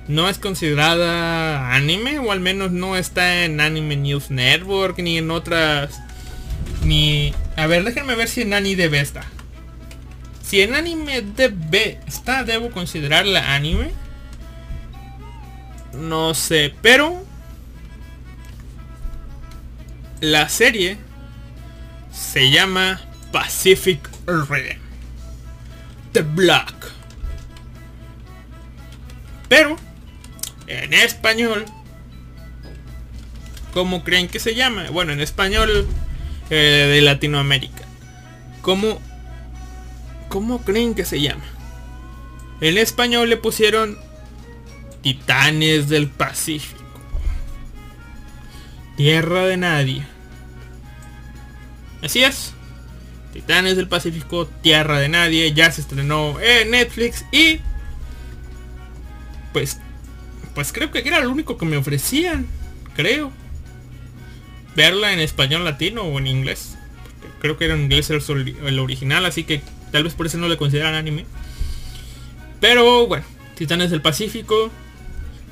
no es considerada anime o al menos no está en Anime News Network ni en otras ni a ver déjenme ver si en AniDB está si en Anime DB está debo considerarla anime. No sé pero la serie se llama Pacific Rim. The Black. Pero en español ¿cómo creen que se llama? bueno en español eh, de Latinoamérica. ¿cómo ¿cómo creen que se llama? en español le pusieron Titanes del Pacífico. Tierra de Nadie Así es. Titanes del Pacífico, Tierra de Nadie, ya se estrenó en Netflix y pues pues creo que era lo único que me ofrecían, creo. Verla en español latino o en inglés. Creo que era en inglés el, original, así que tal vez por eso no le consideran anime. Pero bueno, Titanes del Pacífico,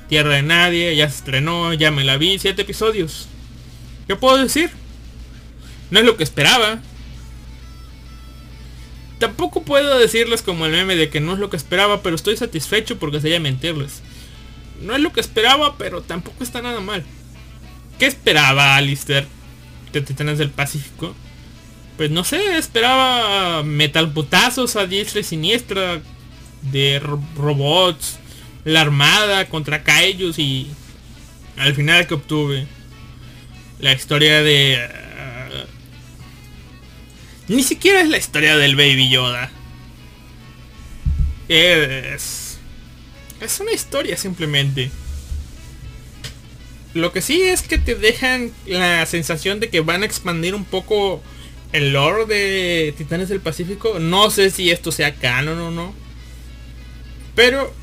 Tierra de Nadie, ya se estrenó, ya me la vi, siete episodios. ¿Qué puedo decir? No es lo que esperaba. Tampoco puedo decirles como el meme de que no es lo que esperaba, pero estoy satisfecho porque sería mentirles. No es lo que esperaba, pero tampoco está nada mal. ¿Qué esperaba Alistair de Titanes del Pacífico? Pues no sé, esperaba metal putazos a diestra y siniestra de robots, la armada contra Kaijus y al final que obtuve la historia de ni siquiera es la historia del Baby Yoda. Es... Es una historia simplemente. Lo que sí es que te dejan la sensación de que van a expandir un poco el lore de Titanes del Pacífico. No sé si esto sea canon o no. Pero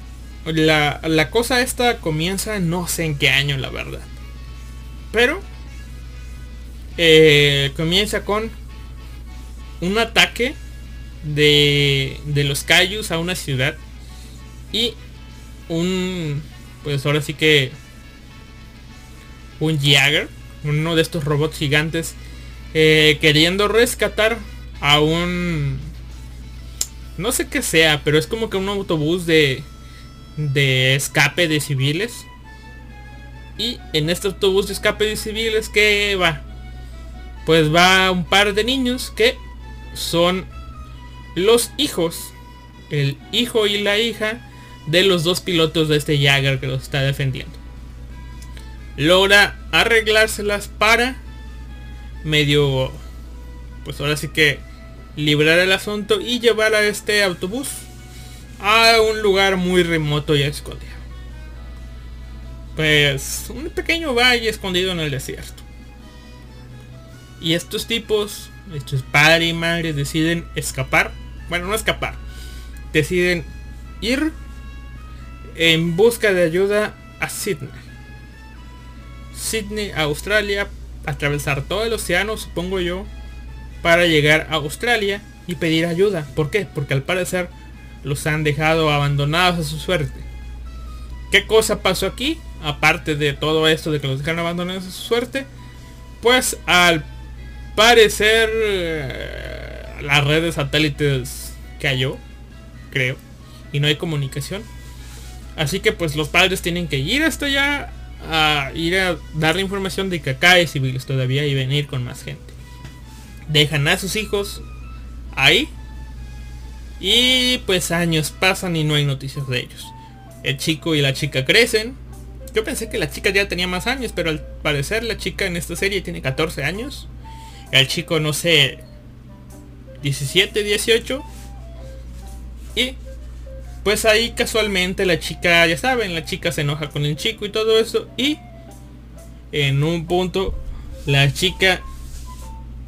la, la cosa esta comienza no sé en qué año la verdad. Pero eh, comienza con un ataque de, de los Kaijus a una ciudad y un pues ahora sí que un Jagger uno de estos robots gigantes eh, queriendo rescatar a un no sé qué sea pero es como que un autobús de de escape de civiles. Y en este autobús de escape de civiles que va pues va un par de niños que son los hijos, el hijo y la hija de los dos pilotos de este Jagger que los está defendiendo. Logra arreglárselas para medio, pues ahora sí que librar el asunto y llevar a este autobús a un lugar muy remoto y escondido. Pues un pequeño valle escondido en el desierto. Y estos tipos estos padre y madre deciden escapar. Bueno, no escapar. Deciden ir en busca de ayuda a Sydney. Sydney, Australia, atravesar todo el océano, supongo yo, para llegar a Australia y pedir ayuda. ¿Por qué? Porque al parecer los han dejado abandonados a su suerte. ¿Qué cosa pasó aquí? Aparte de todo esto de que los dejaron abandonados a su suerte. Pues al parecer eh, la red de satélites cayó, creo, y no hay comunicación. Así que pues los padres tienen que ir hasta allá a ir a darle información de que acá hay civiles todavía y venir con más gente. Dejan a sus hijos ahí y pues años pasan y no hay noticias de ellos. El chico y la chica crecen. Yo pensé que la chica ya tenía más años, pero al parecer la chica en esta serie tiene 14 años el chico no sé 17 18 y pues ahí casualmente la chica ya saben la chica se enoja con el chico y todo eso. Y en un punto la chica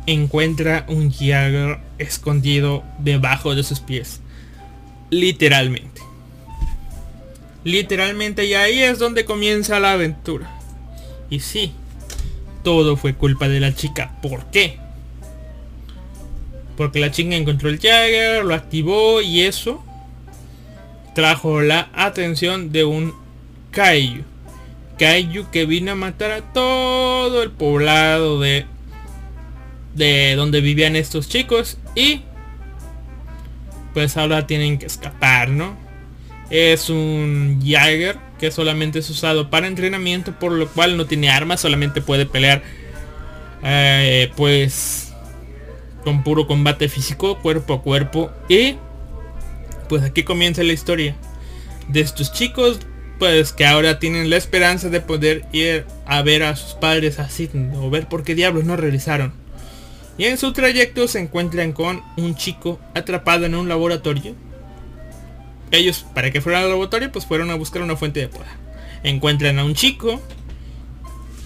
encuentra un Jagger escondido debajo de sus pies. Literalmente. Literalmente y ahí es donde comienza la aventura. Y sí todo fue culpa de la chica. ¿Por qué? Porque la chica encontró el Jagger, lo activó y eso trajo la atención de un Kaiju. Kaiju que vino a matar a todo el poblado de de donde vivían estos chicos y pues ahora tienen que escapar, ¿no? Es un Jagger que solamente es usado para entrenamiento, por lo cual no tiene armas, solamente puede pelear eh, pues con puro combate físico, cuerpo a cuerpo. Y pues aquí comienza la historia de estos chicos, pues que ahora tienen la esperanza de poder ir a ver a sus padres así, o ver por qué diablos no regresaron. Y en su trayecto se encuentran con un chico atrapado en un laboratorio. Ellos, para que fuera al laboratorio, pues fueron a buscar una fuente de poda. Encuentran a un chico.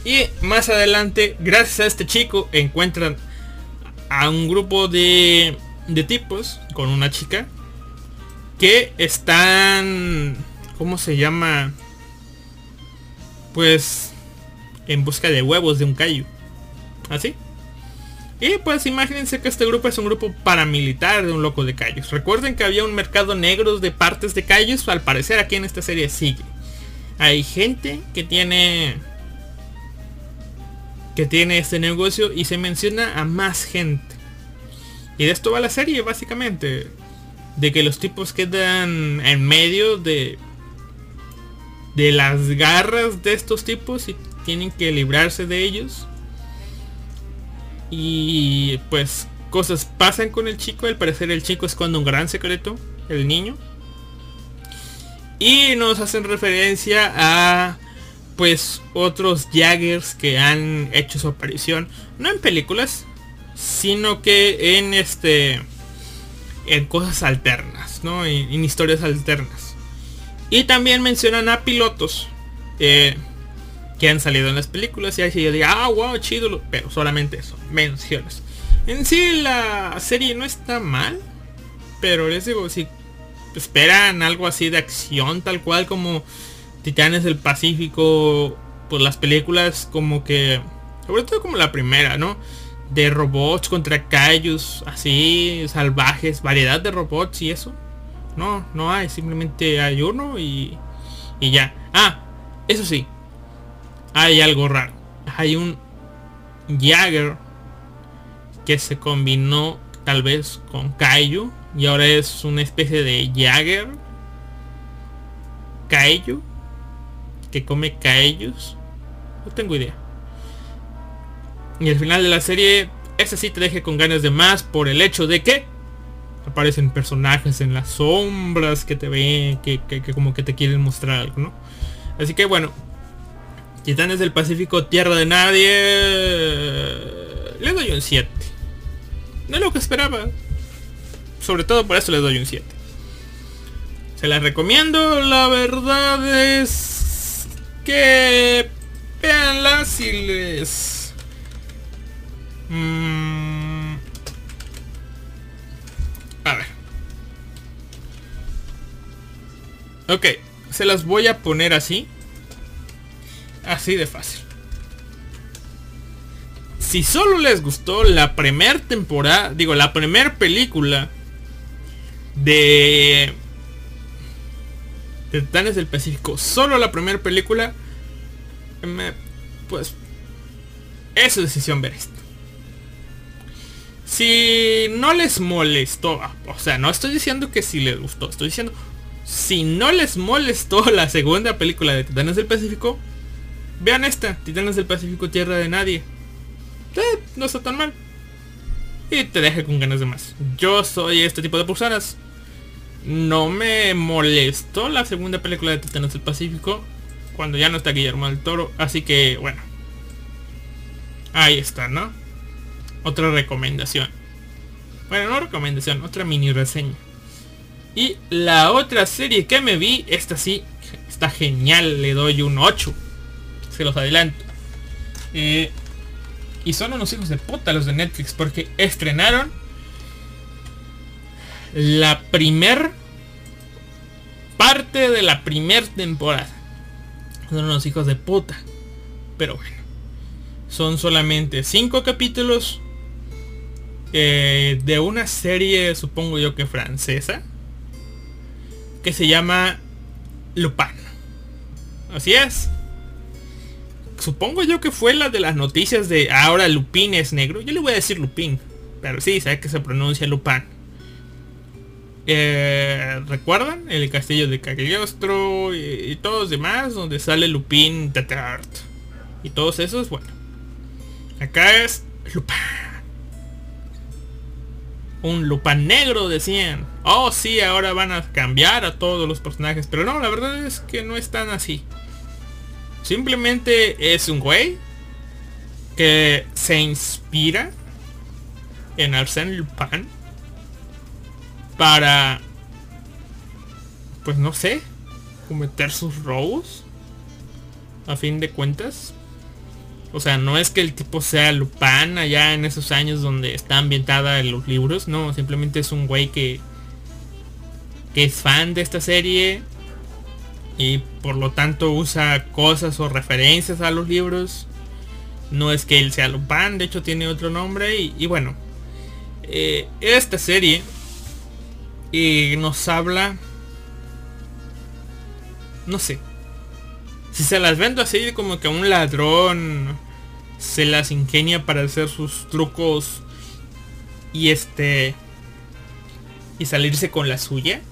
Y más adelante, gracias a este chico, encuentran a un grupo de, de tipos con una chica. Que están... ¿Cómo se llama? Pues... En busca de huevos de un callo. ¿Así? Y pues imagínense que este grupo es un grupo paramilitar de un loco de callos. Recuerden que había un mercado negro de partes de callos. Al parecer aquí en esta serie sigue. Hay gente que tiene... Que tiene este negocio y se menciona a más gente. Y de esto va la serie básicamente. De que los tipos quedan en medio de... De las garras de estos tipos y tienen que librarse de ellos y pues cosas pasan con el chico. Al parecer el chico esconde un gran secreto. El niño. Y nos hacen referencia a pues otros Jaggers que han hecho su aparición. No en películas. Sino que en este. En cosas alternas. ¿no? En, historias alternas. Y también mencionan a pilotos. Eh, que han salido en las películas y así yo digo, ah, wow, chido, pero solamente eso, menciones. En sí la serie no está mal, pero les digo, si esperan algo así de acción tal cual como Titanes del Pacífico, pues las películas como que, sobre todo como la primera, ¿no? De robots contra callos, así, salvajes, variedad de robots y eso. No, no hay, simplemente hay uno y, y ya. Ah, eso sí, hay algo raro. Hay un Jagger que se combinó tal vez con Kaiju y ahora es una especie de Jagger Kaiju que come Kaijus. No tengo idea. Y al final de la serie, ese sí te deje con ganas de más por el hecho de que aparecen personajes en las sombras que te ven, que, que como que te quieren mostrar algo, ¿no? Así que bueno, Titanes del Pacífico, Tierra de Nadie. Le doy un 7. No es lo que esperaba. Sobre todo por eso le doy un 7. Se la recomiendo. La verdad es que veanla si les... Mm, a ver. Ok. Se las voy a poner así. Así de fácil. Si solo les gustó la primera temporada, digo, la primera película de, de Titanes del Pacífico, solo la primera película, pues es su decisión ver esto. Si no les molestó, o sea, no estoy diciendo que si les gustó, estoy diciendo, si no les molestó la segunda película de Titanes del Pacífico, Vean esta, Titanes del Pacífico, Tierra de Nadie. No está tan mal. Y te deje con ganas de más. Yo soy este tipo de personas. No me molestó la segunda película de Titanes del Pacífico. Cuando ya no está Guillermo del Toro. Así que, bueno. Ahí está, ¿no? Otra recomendación. Bueno, no recomendación, otra mini reseña. Y la otra serie que me vi, esta sí, está genial, le doy un 8 se los adelanto. Eh, y son unos hijos de puta los de Netflix porque estrenaron la primer parte de la primer temporada. Son unos hijos de puta. Pero bueno. Son solamente cinco capítulos eh, de una serie, supongo yo que francesa, que se llama Lupin. Así es. Supongo yo que fue la de las noticias de ahora Lupin es negro. Yo le voy a decir Lupin. Pero sí, sabe que se pronuncia Lupin. Eh, ¿Recuerdan? El castillo de Cagliostro y, y todos demás donde sale Lupin Third. Y todos esos, bueno. Acá es Lupin. Un Lupin negro decían. Oh sí, ahora van a cambiar a todos los personajes. Pero no, la verdad es que no es tan así. Simplemente es un güey que se inspira en Arsène Lupin para pues no sé cometer sus robos a fin de cuentas. O sea no es que el tipo sea Lupin allá en esos años donde está ambientada en los libros no simplemente es un güey que que es fan de esta serie y por lo tanto usa cosas o referencias a los libros. No es que él sea Lupin de hecho tiene otro nombre y, bueno eh, esta serie y nos habla no sé si se las vendo así como que un ladrón se las ingenia para hacer sus trucos y este y salirse con la suya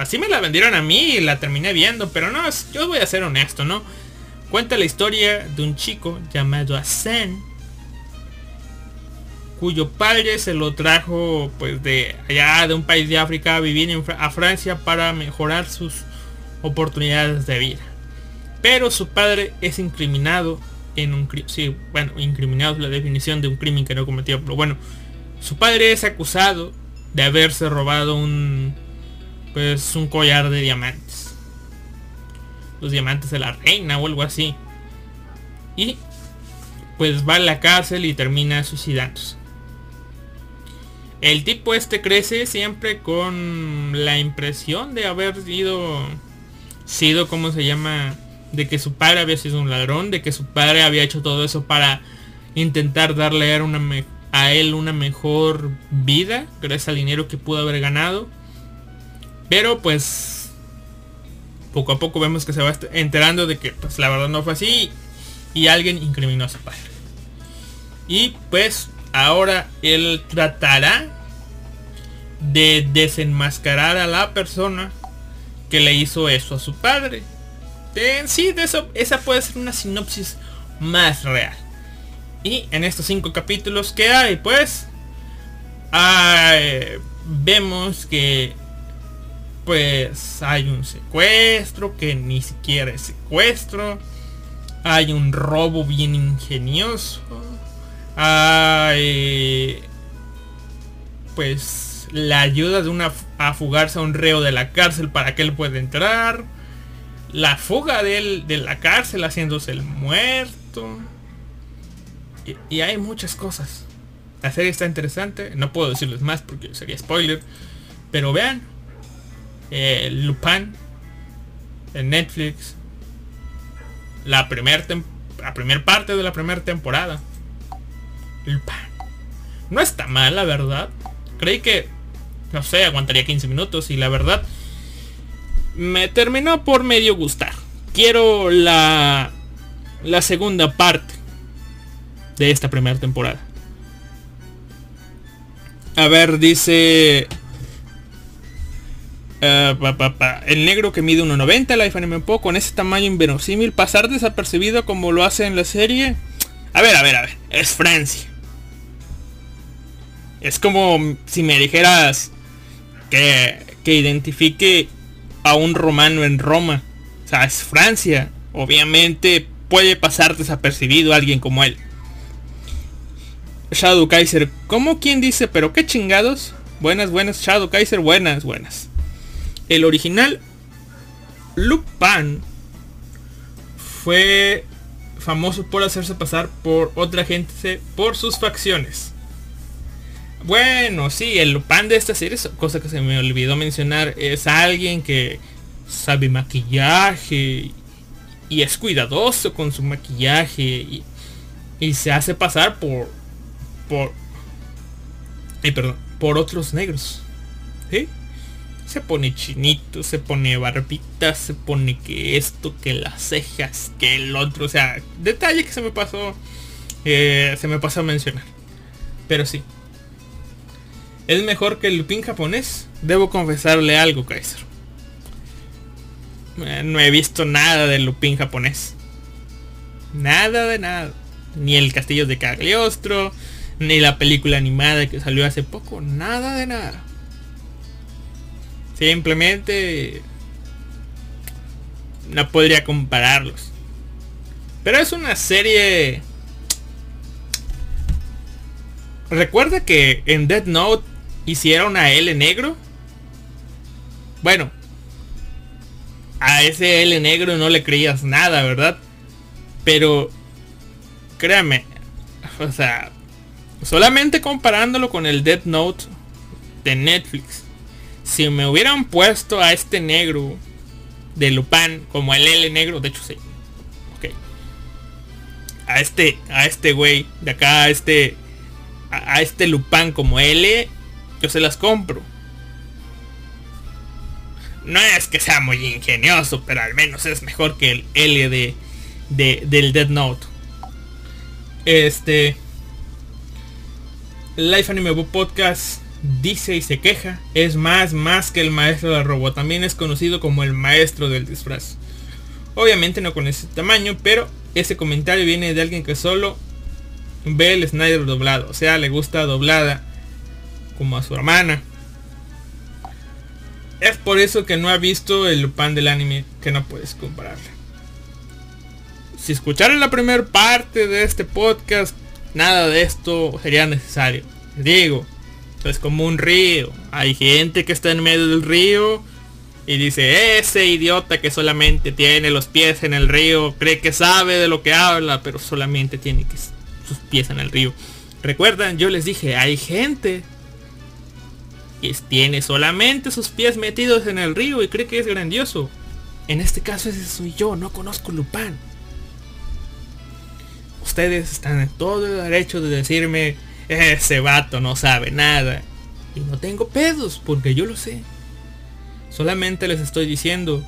así me la vendieron a mí y la terminé viendo pero no yo voy a ser honesto no cuenta la historia de un chico llamado Asen cuyo padre se lo trajo pues de allá de un país de África a vivir a Francia para mejorar sus oportunidades de vida. Pero su padre es incriminado en un crimen. Sí, bueno, incriminado es la definición de un crimen que no cometió. Pero bueno, su padre es acusado de haberse robado un pues un collar de diamantes. Los diamantes de la reina o algo así. Y pues va a la cárcel y termina suicidándose. El tipo este crece siempre con la impresión de haber sido, sido, ¿cómo se llama? De que su padre había sido un ladrón, de que su padre había hecho todo eso para intentar darle a, él una mejor vida, gracias al dinero que pudo haber ganado. Pero pues, poco a poco vemos que se va enterando de que pues la verdad no fue así y alguien incriminó a su padre. Y pues ahora él tratará de desenmascarar a la persona que le hizo eso a su padre. En sí, de eso, esa puede ser una sinopsis más real. Y en estos cinco capítulos que hay, pues, vemos que pues hay un secuestro que ni siquiera es secuestro. Hay un robo bien ingenioso hay pues la ayuda de una a fugarse a un reo de la cárcel para que él pueda entrar. La fuga de de la cárcel haciéndose el muerto. Y, hay muchas cosas. La serie está interesante. No puedo decirles más porque sería spoiler. Pero vean. Eh, Lupin. En Netflix. La primera la primera parte de la primera temporada. No está mal, la verdad. Creí que, no sé, aguantaría 15 minutos y la verdad me terminó por medio gustar. Quiero la, la segunda parte de esta primera temporada. A ver, dice... Uh, El negro que mide 1.90, la anime poco con ese tamaño inverosímil, pasar desapercibido como lo hace en la serie. A ver, a ver, a ver, es Francia. Es como si me dijeras que, que identifique a un romano en Roma. O sea, es Francia. Obviamente puede pasar desapercibido alguien como él. Shadow Kaiser, ¿cómo quien dice? Pero qué chingados. Buenas, buenas, Shadow Kaiser, buenas, buenas. El original Lupin fue famoso por hacerse pasar por otra gente por sus facciones. Bueno, sí, el Lupin de esta serie, cosa que se me olvidó mencionar, es alguien que sabe maquillaje y es cuidadoso con su maquillaje y, se hace pasar por por perdón, por otros negros. ¿Sí? Se pone chinito, se pone barbita, se pone que esto, que las cejas, que el otro. O sea, detalle que se me pasó. eh, se me pasó a mencionar. Pero sí. Es mejor que el Lupin japonés. Debo confesarle algo, Kaiser. Eh, No he visto nada del Lupin japonés. Nada de nada. Ni el castillo de Cagliostro. Ni la película animada que salió hace poco. Nada de nada. Simplemente... No podría compararlos. Pero es una serie... Recuerda que en Dead Note hicieron a L negro. Bueno. A ese L negro no le creías nada, ¿verdad? Pero... Créame. O sea... Solamente comparándolo con el Dead Note de Netflix. Si me hubieran puesto a este negro de Lupin como el L negro, de hecho sí. Ok. A este, a este güey de acá, a este, a, este Lupin como L, yo se las compro. No es que sea muy ingenioso, pero al menos es mejor que el L de, de del Dead Note. Este Life Anime Podcast dice y se queja. Es más, más que el maestro del robot. También es conocido como el maestro del disfraz. Obviamente no con ese tamaño, pero ese comentario viene de alguien que solo ve el Snyder doblado. O sea, le gusta doblada como a su hermana. Es por eso que no ha visto el Lupin del anime que no puedes compararla. Si escucharan la primera parte de este podcast, nada de esto sería necesario. Digo, es como un río. Hay gente que está en medio del río y dice, ese idiota que solamente tiene los pies en el río, cree que sabe de lo que habla, pero solamente tiene que sus pies en el río. Recuerdan, yo les dije, hay gente que tiene solamente sus pies metidos en el río y cree que es grandioso. En este caso ese soy yo, no conozco Lupin. Ustedes están en todo el derecho de decirme, ese vato no sabe nada. Y no tengo pedos, porque yo lo sé. Solamente les estoy diciendo,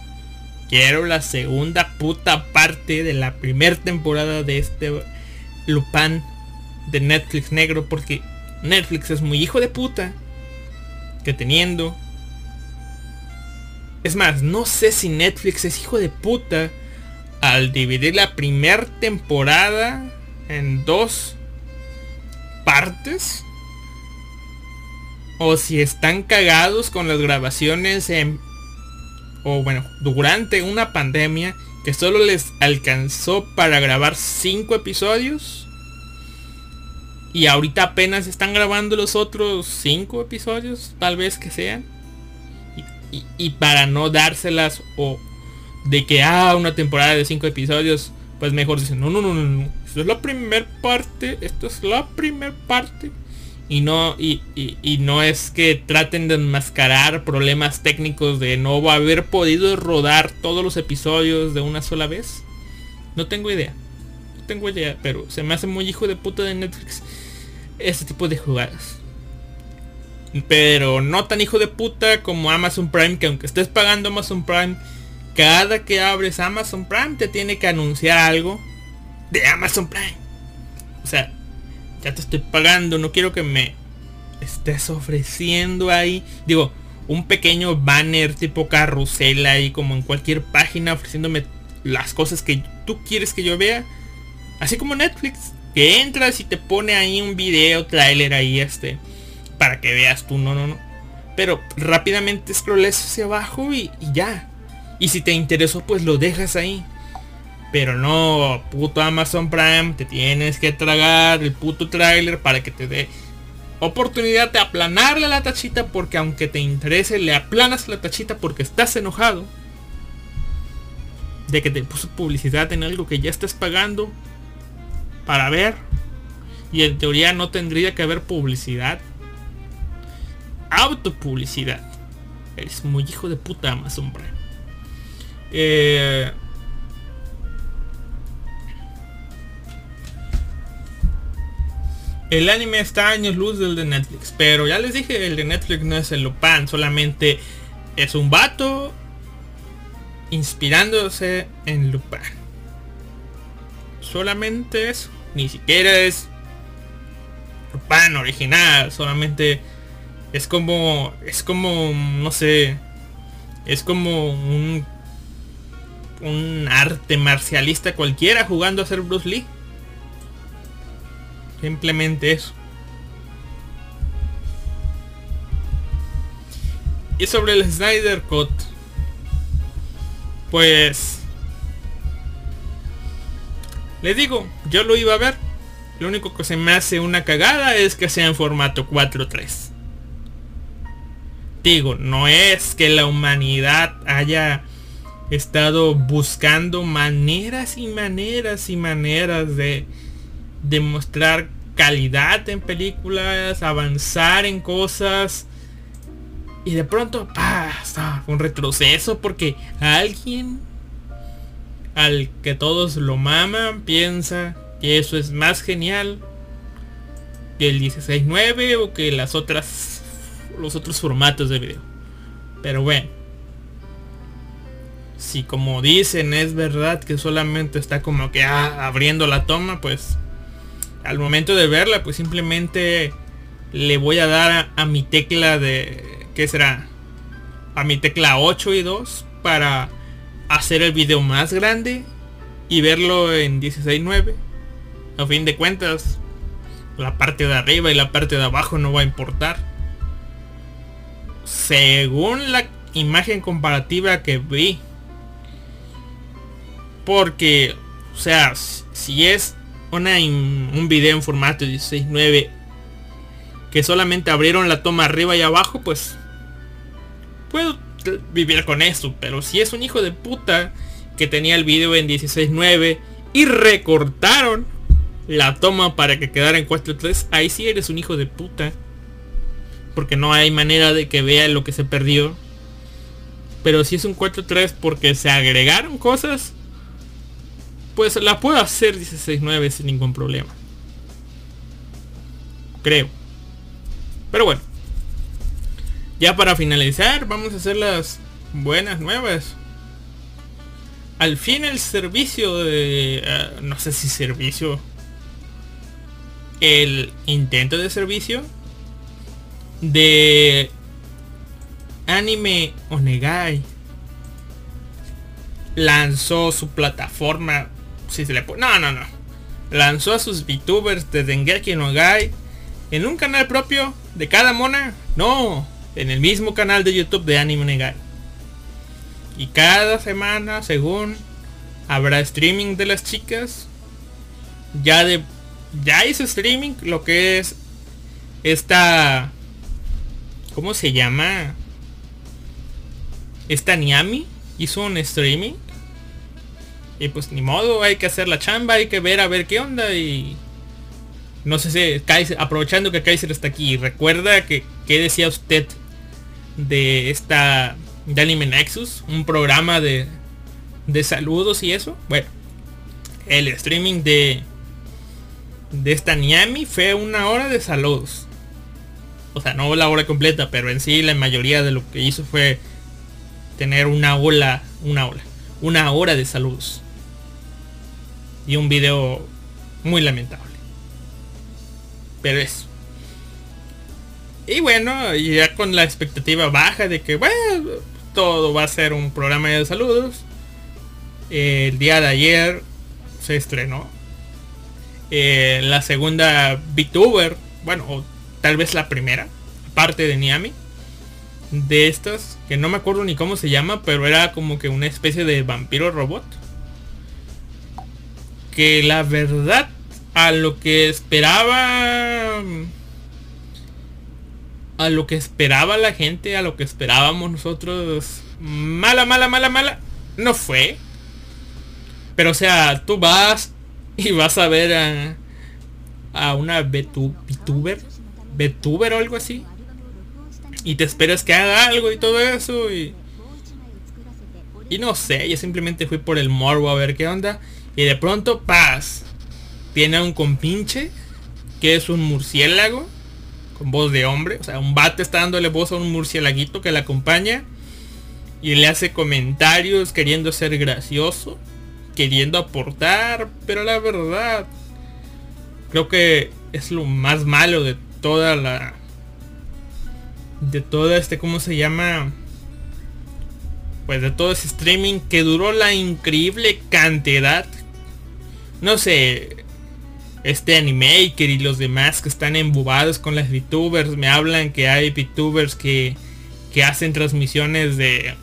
quiero la segunda puta parte de la primera temporada de este Lupin de Netflix negro, porque Netflix es muy hijo de puta. Que teniendo... Es más, no sé si Netflix es hijo de puta al dividir la primera temporada en dos partes o si están cagados con las grabaciones en o bueno durante una pandemia que solo les alcanzó para grabar cinco episodios y ahorita apenas están grabando los otros cinco episodios tal vez que sean y, y- para no dárselas o de que ah una temporada de cinco episodios pues mejor dicen no no no no no esto es la primer parte esto es la primer parte y no y, y- y no es que traten de enmascarar problemas técnicos de no haber podido rodar todos los episodios de una sola vez. No tengo idea no tengo idea pero se me hace muy hijo de puta de Netflix este tipo de jugadas. Pero no tan hijo de puta como Amazon Prime que aunque estés pagando Amazon Prime cada que abres Amazon Prime te tiene que anunciar algo de Amazon Prime. O sea, ya te estoy pagando, no quiero que me estés ofreciendo ahí. Digo, un pequeño banner tipo carrusel ahí como en cualquier página ofreciéndome las cosas que tú quieres que yo vea. Así como Netflix, que entras y te pone ahí un video, trailer ahí este, para que veas tú, no, no, no. Pero rápidamente scrolles hacia abajo y, y ya. Y si te interesó, pues lo dejas ahí. Pero no, puto Amazon Prime, te tienes que tragar el puto trailer para que te dé oportunidad de aplanarle la tachita porque aunque te interese, le aplanas la tachita porque estás enojado. De que te puso publicidad en algo que ya estás pagando para ver. Y en teoría no tendría que haber publicidad. Autopublicidad. Eres muy hijo de puta Amazon Prime. Eh, el anime está a años luz del de Netflix, pero ya les dije, el de Netflix no es el Lupin, solamente es un vato inspirándose en Lupin. Solamente eso. Ni siquiera es Lupin original. Solamente es como... Es como... No sé. Es como un... Un arte marcialista cualquiera jugando a ser Bruce Lee. Simplemente eso. Y sobre el Snyder Cut. Pues... Les digo, yo lo iba a ver. Lo único que se me hace una cagada es que sea en formato 4.3. Digo, no es que la humanidad haya estado buscando maneras y maneras y maneras de demostrar calidad en películas, avanzar en cosas. Y de pronto pasa un retroceso porque alguien al que todos lo maman piensa que eso es más genial que el 16.9 o que las otras los otros formatos de video. Pero bueno. Si como dicen es verdad que solamente está como que ah, abriendo la toma, pues al momento de verla, pues simplemente le voy a dar a, mi tecla de... ¿Qué será? A mi tecla 8 y 2 para hacer el video más grande y verlo en 16.9. A fin de cuentas, la parte de arriba y la parte de abajo no va a importar. Según la imagen comparativa que vi. Porque, o sea, si es un video en formato 16.9 que solamente abrieron la toma arriba y abajo, pues puedo vivir con eso. Pero si es un hijo de puta que tenía el video en 16.9 y recortaron la toma para que quedara en 4.3, ahí sí eres un hijo de puta. Porque no hay manera de que vea lo que se perdió. Pero si es un 4.3 porque se agregaron cosas, la puedo hacer 16.9 sin ningún problema. Creo. Pero bueno. Ya para finalizar, vamos a hacer las buenas nuevas. Al fin el servicio de... Ah, no sé si servicio. El intento de servicio de Anime Onegai lanzó su plataforma si se le No, no, no. Lanzó a sus VTubers de Dengeki no Gai en un canal propio de cada mona. No, en el mismo canal de YouTube de Anime Negai. Y cada semana, según habrá streaming de las chicas, ya de ya hizo streaming lo que es esta ¿cómo se llama? Esta Niami hizo un streaming y pues ni modo, hay que hacer la chamba, hay que ver a ver qué onda y... No sé si Kaiser, aprovechando que Kaiser está aquí, recuerda que qué decía usted de esta de Anime Nexus, un programa de, de saludos y eso. Bueno, el streaming de de esta Niami fue una hora de saludos. O sea, no la hora completa, pero en sí la mayoría de lo que hizo fue tener una ola, una ola, una hora de saludos y un video muy lamentable. Pero eso. Y bueno, ya con la expectativa baja de que, bueno, todo va a ser un programa de saludos. El día de ayer se estrenó eh, la segunda VTuber, bueno, o tal vez la primera, parte de Niami, de estas, que no me acuerdo ni cómo se llama, pero era como que una especie de vampiro robot que la verdad a lo que esperaba a lo que esperaba la gente, a lo que esperábamos nosotros, mala, mala, mala, mala, no fue. Pero o sea, tú vas y vas a ver a, a una VTuber, VTuber o algo así. Y te esperas que haga algo y todo eso y... Y no sé, yo simplemente fui por el morbo a ver qué onda. Y de pronto, paz. Tiene un compinche. Que es un murciélago. Con voz de hombre. O sea, un bate está dándole voz a un murciélaguito que le acompaña. y le hace comentarios queriendo ser gracioso, queriendo aportar, pero la verdad creo que es lo más malo de toda la de todo este cómo se llama pues de todo ese streaming que duró la increíble cantidad no sé este animaker y los demás que están embubados con las VTubers me hablan que hay VTubers que que hacen transmisiones de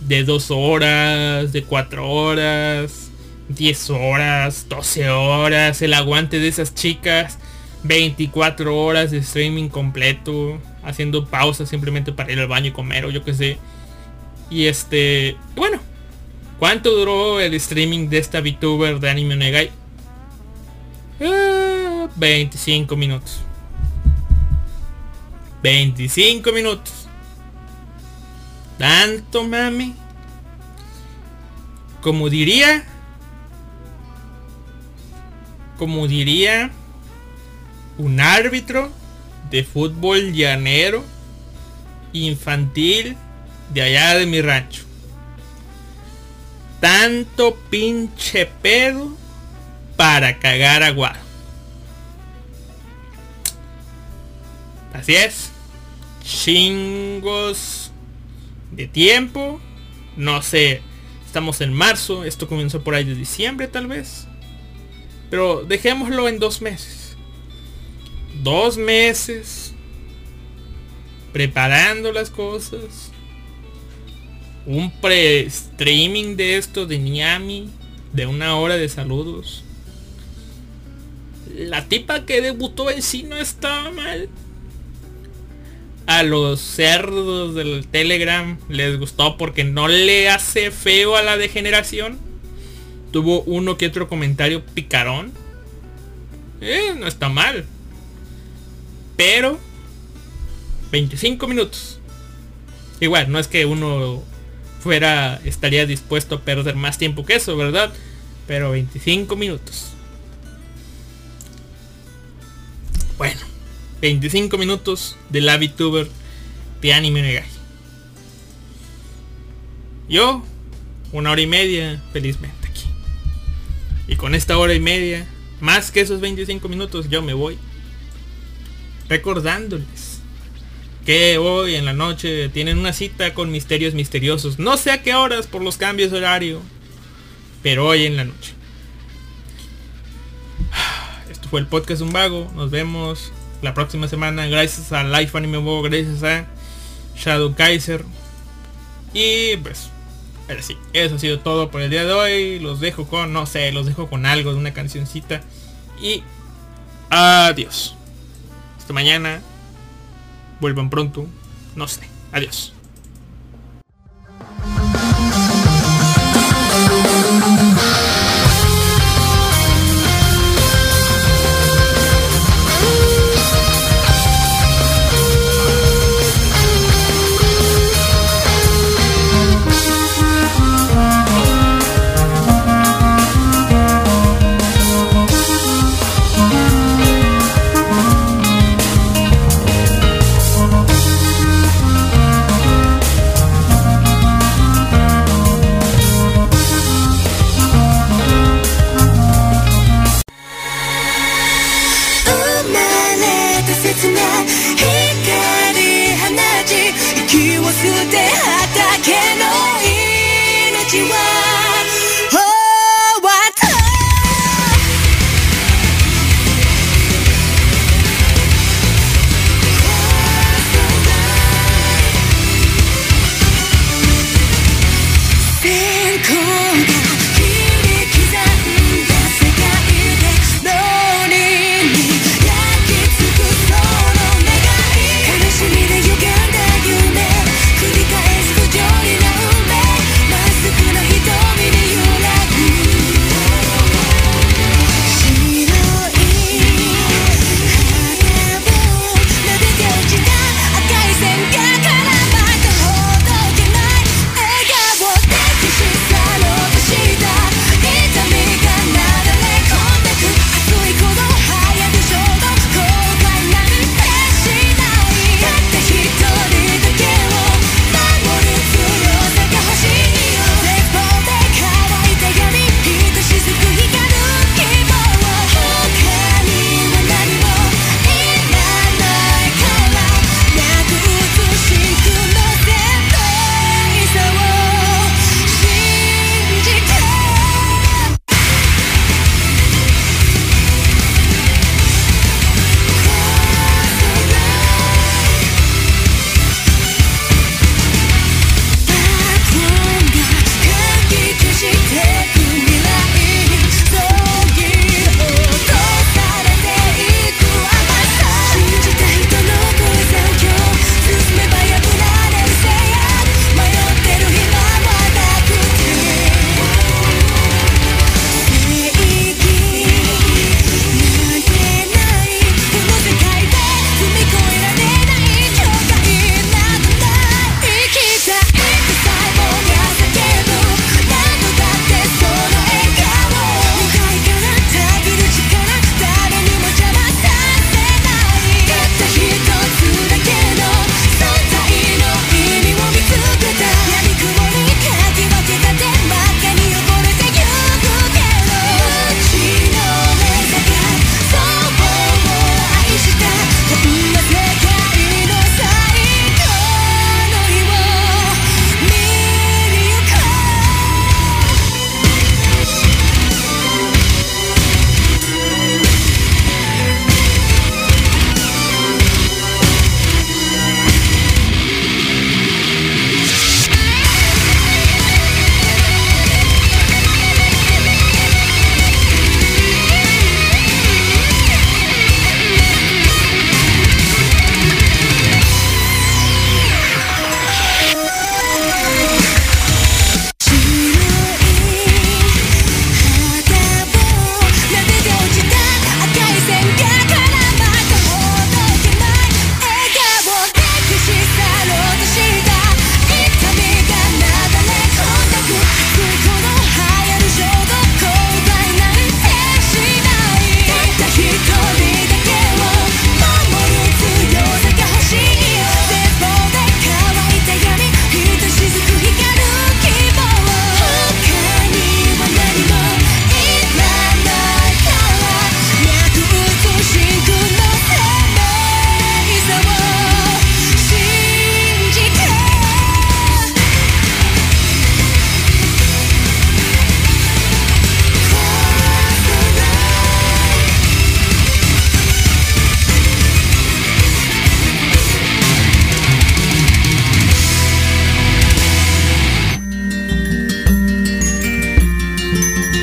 de dos horas, de cuatro horas, 10 horas, 12 horas, el aguante de esas chicas, 24 horas de streaming completo, haciendo pausas simplemente para ir al baño y comer o yo qué sé. Y este, bueno, ¿cuánto duró el streaming de esta VTuber de Anime Negai? 25 ah, minutos. 25 minutos. Tanto mami. Como diría. Como diría un árbitro de fútbol llanero infantil de allá de mi rancho. Tanto pinche pedo para cagar agua. Así es. Chingos de tiempo. No sé, estamos en marzo, esto comenzó por ahí de diciembre tal vez. Pero dejémoslo en dos meses. Dos meses. Preparando las cosas. Un pre-streaming de esto de Niami. De una hora de saludos. La tipa que debutó en sí no estaba mal a los cerdos del Telegram les gustó porque no le hace feo a la degeneración. Tuvo uno que otro comentario picarón. Eh, no está mal. Pero 25 minutos. Igual, no es que uno fuera estaría dispuesto a perder más tiempo que eso, ¿verdad? Pero 25 minutos. Bueno. 25 minutos de la VTuber de Anime Negai. Yo, una hora y media, felizmente aquí. Y con esta hora y media, más que esos 25 minutos, yo me voy. Recordándoles que hoy en la noche tienen una cita con misterios misteriosos. No sé a qué horas por los cambios de horario. Pero hoy en la noche. [sighs] Esto fue el podcast Un Vago. Nos vemos la próxima semana gracias a Life Anime Bow, gracias a Shadow Kaiser. Y pues, ahora sí, eso ha sido todo por el día de hoy. Los dejo con, no sé, los dejo con algo de una cancioncita. Y adiós. Hasta mañana. Vuelvan pronto. No sé. Adiós.